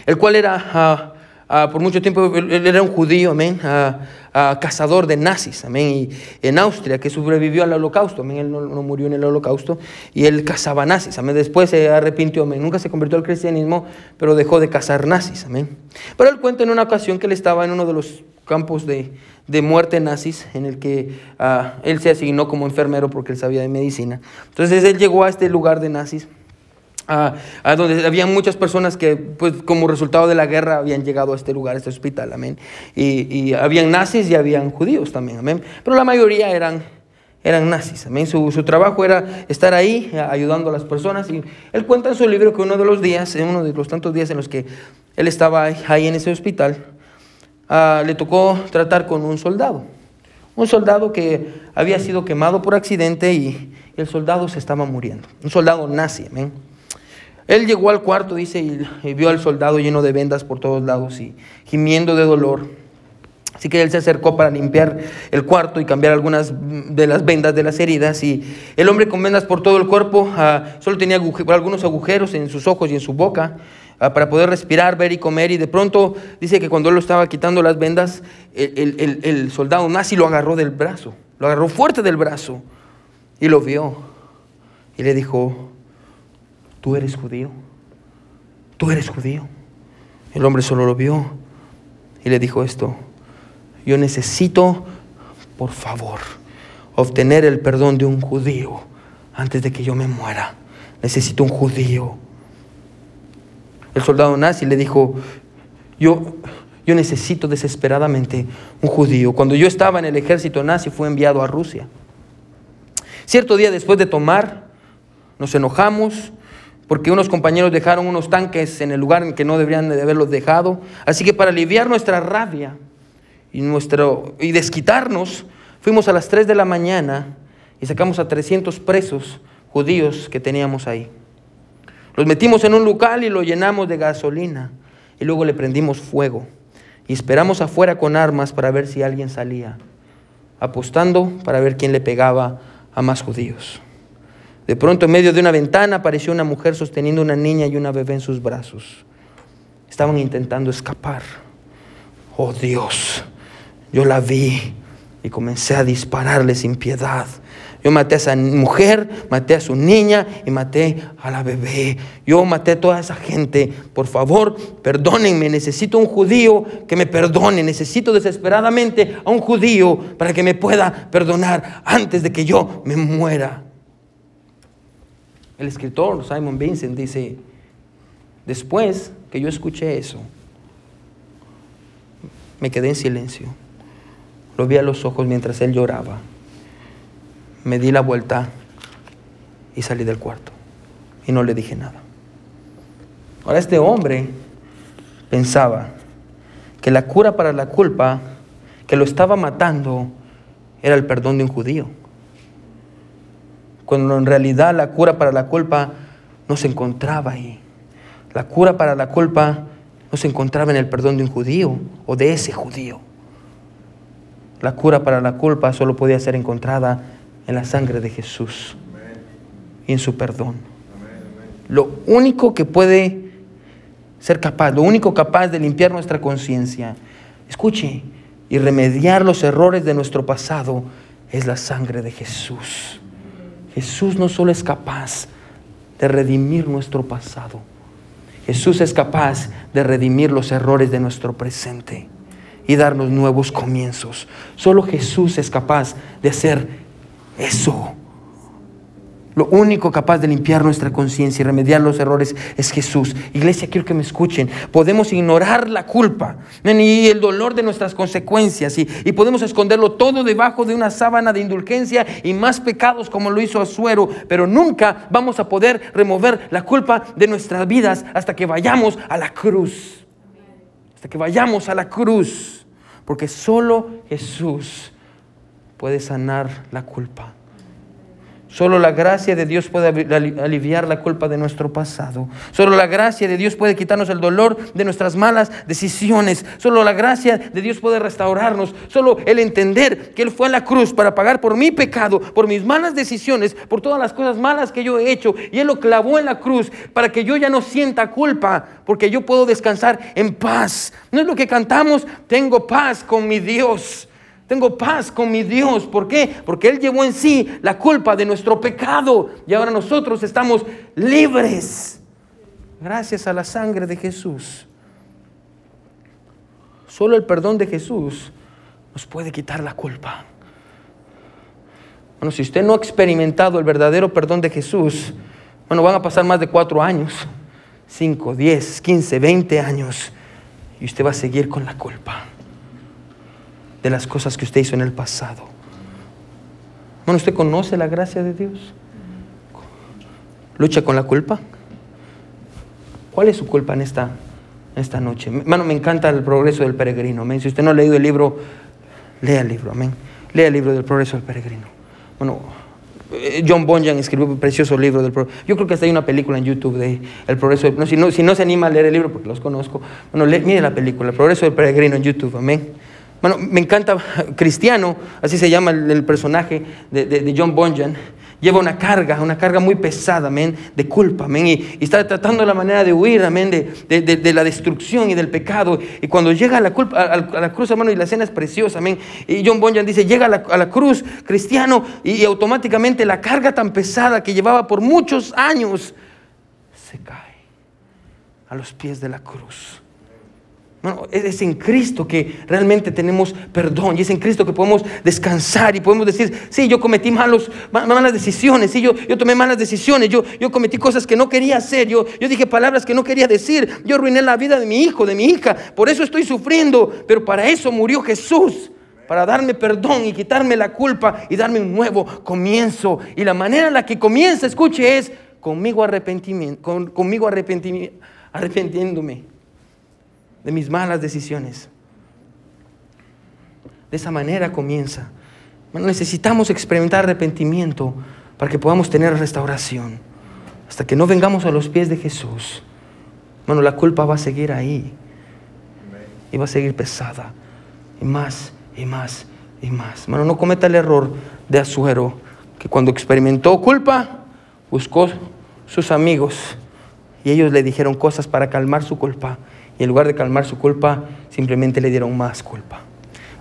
el cual era... Uh, Ah, por mucho tiempo él era un judío, amén, ah, ah, cazador de nazis, amén, y en Austria, que sobrevivió al holocausto, amén, él no, murió en el holocausto, y él cazaba nazis, amén, después se arrepintió, amén, nunca se convirtió al cristianismo, pero dejó de cazar nazis, amén. Pero él cuenta en una ocasión que él estaba en uno de los campos de, de muerte nazis, en el que él se asignó como enfermero porque él sabía de medicina. Entonces él llegó a este lugar de nazis, a, donde había muchas personas que, pues, como resultado de la guerra, habían llegado a este lugar, a este hospital, amén. Y, habían nazis y habían judíos también, amén. Pero la mayoría eran, eran nazis, amén. Su, su, trabajo era estar ahí ayudando a las personas. Y él cuenta en su libro que uno de los días, en uno de los tantos días en los que él estaba ahí en ese hospital, ah, le tocó tratar con un soldado. Un soldado que había sido quemado por accidente y el soldado se estaba muriendo. Un soldado nazi, amén. Él llegó al cuarto, dice, y, vio al soldado lleno de vendas por todos lados y gimiendo de dolor. Así que él se acercó para limpiar el cuarto y cambiar algunas de las vendas de las heridas. Y el hombre con vendas por todo el cuerpo ah, solo tenía algunos agujeros en sus ojos y en su boca ah, para poder respirar, ver y comer. Y de pronto dice que cuando él lo estaba quitando las vendas, el, el soldado nazi lo agarró del brazo, lo agarró fuerte del brazo y lo vio. Y le dijo, tú eres judío, tú eres judío. El hombre solo lo vio y le dijo esto, yo necesito, por favor, obtener el perdón de un judío antes de que yo me muera. Necesito un judío. El soldado nazi le dijo, yo, yo necesito desesperadamente un judío. Cuando yo estaba en el ejército nazi fue enviado a Rusia. Cierto día después de tomar, nos enojamos, porque unos compañeros dejaron unos tanques en el lugar en que no deberían de haberlos dejado. Así que para aliviar nuestra rabia y, nuestro, y desquitarnos, fuimos a las 3 de la mañana y sacamos a 300 presos judíos que teníamos ahí. Los metimos en un local y lo llenamos de gasolina y luego le prendimos fuego y esperamos afuera con armas para ver si alguien salía, apostando para ver quién le pegaba a más judíos. De pronto en medio de una ventana apareció una mujer sosteniendo una niña y una bebé en sus brazos. Estaban intentando escapar. Oh Dios, yo la vi y comencé a dispararle sin piedad. Yo maté a esa mujer, maté a su niña y maté a la bebé. Yo maté a toda esa gente. Por favor, perdónenme. Necesito un judío que me perdone. Necesito desesperadamente a un judío para que me pueda perdonar antes de que yo me muera. El escritor Simon Vincent dice, después que yo escuché eso, me quedé en silencio. Lo vi a los ojos mientras él lloraba. Me di la vuelta y salí del cuarto. Y no le dije nada. Ahora este hombre pensaba que la cura para la culpa que lo estaba matando era el perdón de un judío cuando en realidad la cura para la culpa no se encontraba ahí. La cura para la culpa no se encontraba en el perdón de un judío o de ese judío. La cura para la culpa solo podía ser encontrada en la sangre de Jesús y en su perdón. Lo único que puede ser capaz, lo único capaz de limpiar nuestra conciencia, escuche, y remediar los errores de nuestro pasado es la sangre de Jesús. Jesús no solo es capaz de redimir nuestro pasado, Jesús es capaz de redimir los errores de nuestro presente. y darnos nuevos comienzos. Solo Jesús es capaz de hacer eso. Lo único capaz de limpiar nuestra conciencia y remediar los errores es Jesús. Iglesia, quiero que me escuchen. Podemos ignorar la culpa y el dolor de nuestras consecuencias y, y, podemos esconderlo todo debajo de una sábana de indulgencia y más pecados como lo hizo Azuero, pero nunca vamos a poder remover la culpa de nuestras vidas hasta que vayamos a la cruz. Hasta que vayamos a la cruz. Porque solo Jesús puede sanar la culpa. Solo la gracia de Dios puede aliviar la culpa de nuestro pasado. Solo la gracia de Dios puede quitarnos el dolor de nuestras malas decisiones. Solo la gracia de Dios puede restaurarnos. Solo el entender que Él fue a la cruz para pagar por mi pecado, por mis malas decisiones, por todas las cosas malas que yo he hecho. Y Él lo clavó en la cruz para que yo ya no sienta culpa, porque yo puedo descansar en paz. No es lo que cantamos, tengo paz con mi Dios. Tengo paz con mi Dios. ¿Por qué? Porque Él llevó en sí la culpa de nuestro pecado. Y ahora nosotros estamos libres. Gracias a la sangre de Jesús. Solo el perdón de Jesús nos puede quitar la culpa. Bueno, si usted no ha experimentado el verdadero perdón de Jesús, bueno, van a pasar más de cuatro años, cinco, diez, quince, veinte años, y usted va a seguir con la culpa de las cosas que usted hizo en el pasado. Bueno, ¿usted conoce la gracia de Dios? ¿Lucha con la culpa? ¿Cuál es su culpa en esta, esta noche? Hermano, me encanta el progreso del peregrino. Si usted no ha leído el libro, lea el libro. Amén. Lea el libro del progreso del peregrino. Bueno, eh, John Bonjan escribió un precioso libro del progreso. Yo creo que hasta hay una película en YouTube de El progreso del no, si, no, si no se anima a leer el libro, porque los conozco, bueno, mire la película, El progreso del peregrino en YouTube. Amén. Bueno, me encanta Cristiano, así se llama el, personaje de, John Bunyan. Lleva una carga, una carga muy pesada, amén, de culpa, amén, y, está tratando la manera de huir, amén, de, la destrucción y del pecado. Y cuando llega a la, culpa, a, la cruz, hermano, y la escena es preciosa, amén. Y John Bunyan dice, llega a la, cruz, cristiano, y automáticamente la carga tan pesada que llevaba por muchos años se cae a los pies de la cruz. Es en Cristo que realmente tenemos perdón y es en Cristo que podemos descansar y podemos decir, sí, yo cometí malos, malas decisiones, sí, yo, yo tomé malas decisiones, yo, yo cometí cosas que no quería hacer, yo, yo dije palabras que no quería decir, yo arruiné la vida de mi hijo, de mi hija, por eso estoy sufriendo, pero para eso murió Jesús, para darme perdón y quitarme la culpa y darme un nuevo comienzo. Y la manera en la que comienza, escuche, es conmigo arrepentimiento, conmigo arrepentiéndome de mis malas decisiones. De esa manera comienza. necesitamos experimentar arrepentimiento para que podamos tener restauración. Hasta que no vengamos a los pies de Jesús. Bueno, la culpa va a seguir ahí. Y va a seguir pesada. Y más, y más, y más. Bueno, no cometa el error de Azuero, que cuando experimentó culpa, buscó sus amigos. Y ellos le dijeron cosas para calmar su culpa. Y en lugar de calmar su culpa, simplemente le dieron más culpa.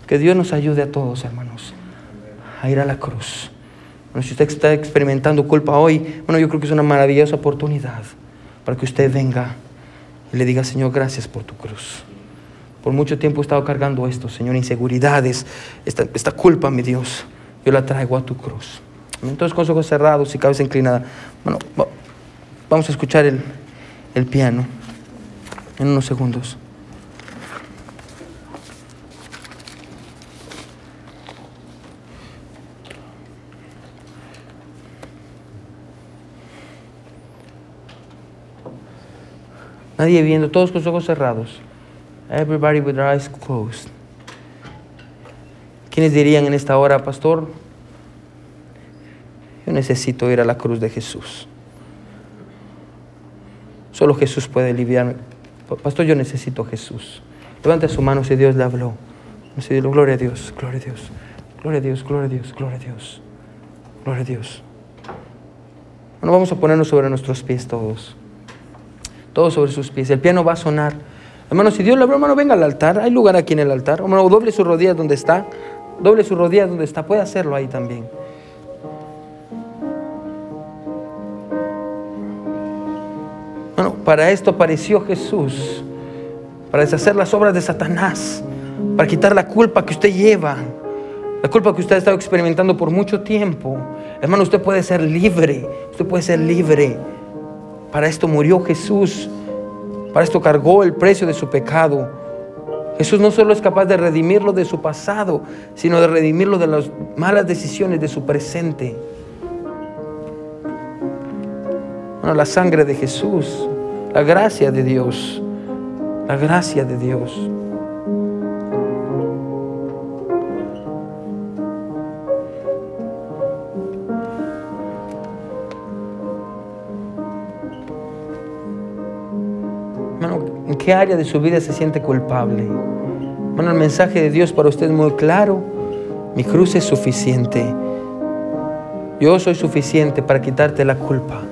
Que Dios nos ayude a todos, hermanos, a ir a la cruz. Bueno, si usted está experimentando culpa hoy, bueno, yo creo que es una maravillosa oportunidad para que usted venga y le diga, Señor, gracias por tu cruz. Por mucho tiempo he estado cargando esto, Señor, inseguridades, esta, culpa, mi Dios, yo la traigo a tu cruz. Entonces, con ojos cerrados y cabeza inclinada, bueno, vamos a escuchar el piano en unos segundos. Nadie viendo, todos con los ojos cerrados. Everybody with their eyes closed. ¿Quiénes dirían en esta hora, pastor? Yo necesito ir a la cruz de Jesús. Solo Jesús puede aliviarme. Pastor, yo necesito a Jesús. Levante su mano si Dios le habló. Gloria a Dios, gloria a Dios, gloria a Dios, gloria a Dios, gloria a Dios, gloria a Dios. Bueno, vamos a ponernos sobre nuestros pies todos. Todos sobre sus pies. El piano va a sonar. Hermano, si Dios le habló, hermano, venga al altar. Hay lugar aquí en el altar. Hermano, doble su rodilla donde está. Doble su rodilla donde está. Puede hacerlo ahí también. Para esto apareció Jesús, para deshacer las obras de Satanás, para quitar la culpa que usted lleva, la culpa que usted ha estado experimentando por mucho tiempo. Hermano, usted puede ser libre, usted puede ser libre. Para esto murió Jesús, para esto cargó el precio de su pecado. Jesús no solo es capaz de redimirlo de su pasado, sino de redimirlo de las malas decisiones de su presente. Bueno, la sangre de Jesús, la gracia de Dios, la gracia de Dios. ¿en qué área de su vida se siente culpable? Bueno, el mensaje de Dios para usted es muy claro. Mi cruz es suficiente. Yo soy suficiente para quitarte la culpa.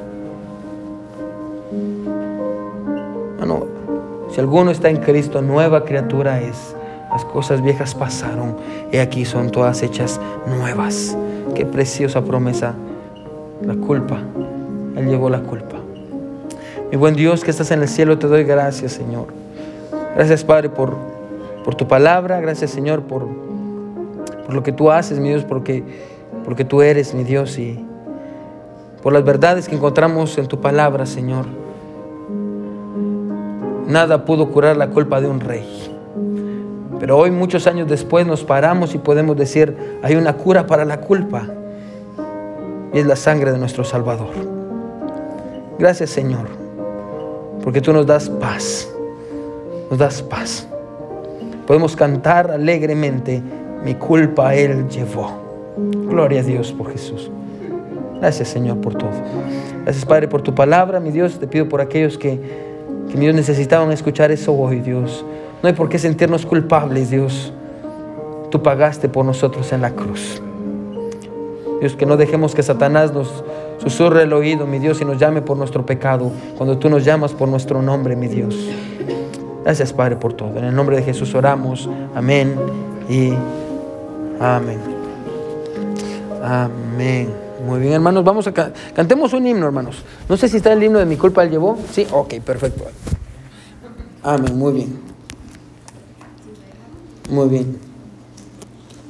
Si alguno está en Cristo, nueva criatura es. Las cosas viejas pasaron y aquí son todas hechas nuevas. Qué preciosa promesa. La culpa. Él llevó la culpa. Mi buen Dios que estás en el cielo, te doy gracias, Señor. Gracias, Padre, por, por tu palabra. Gracias, Señor, por, por lo que tú haces, mi Dios, porque, porque tú eres, mi Dios, y por las verdades que encontramos en tu palabra, Señor. Nada pudo curar la culpa de un rey. Pero hoy, muchos años después, nos paramos y podemos decir, hay una cura para la culpa. Y es la sangre de nuestro Salvador. Gracias, Señor porque tú nos das paz, nos das paz. Podemos cantar alegremente, mi culpa Él llevó. Gloria a Dios por Jesús. Gracias Señor por todo. Gracias Padre por tu palabra, mi Dios. Te pido por aquellos que, que Dios necesitaban escuchar eso hoy, Dios. No hay por qué sentirnos culpables, Dios. Tú pagaste por nosotros en la cruz. Dios, que no dejemos que Satanás nos Susurra el oído, mi Dios, y nos llame por nuestro pecado, cuando tú nos llamas por nuestro nombre, mi Dios. Gracias, Padre, por todo. En el nombre de Jesús oramos. Amén y amén. Amén. Muy bien, hermanos, vamos a cantemos un himno, hermanos. No sé si está el himno de mi culpa él llevó. Sí, ok, perfecto. Amén, muy bien. Muy bien.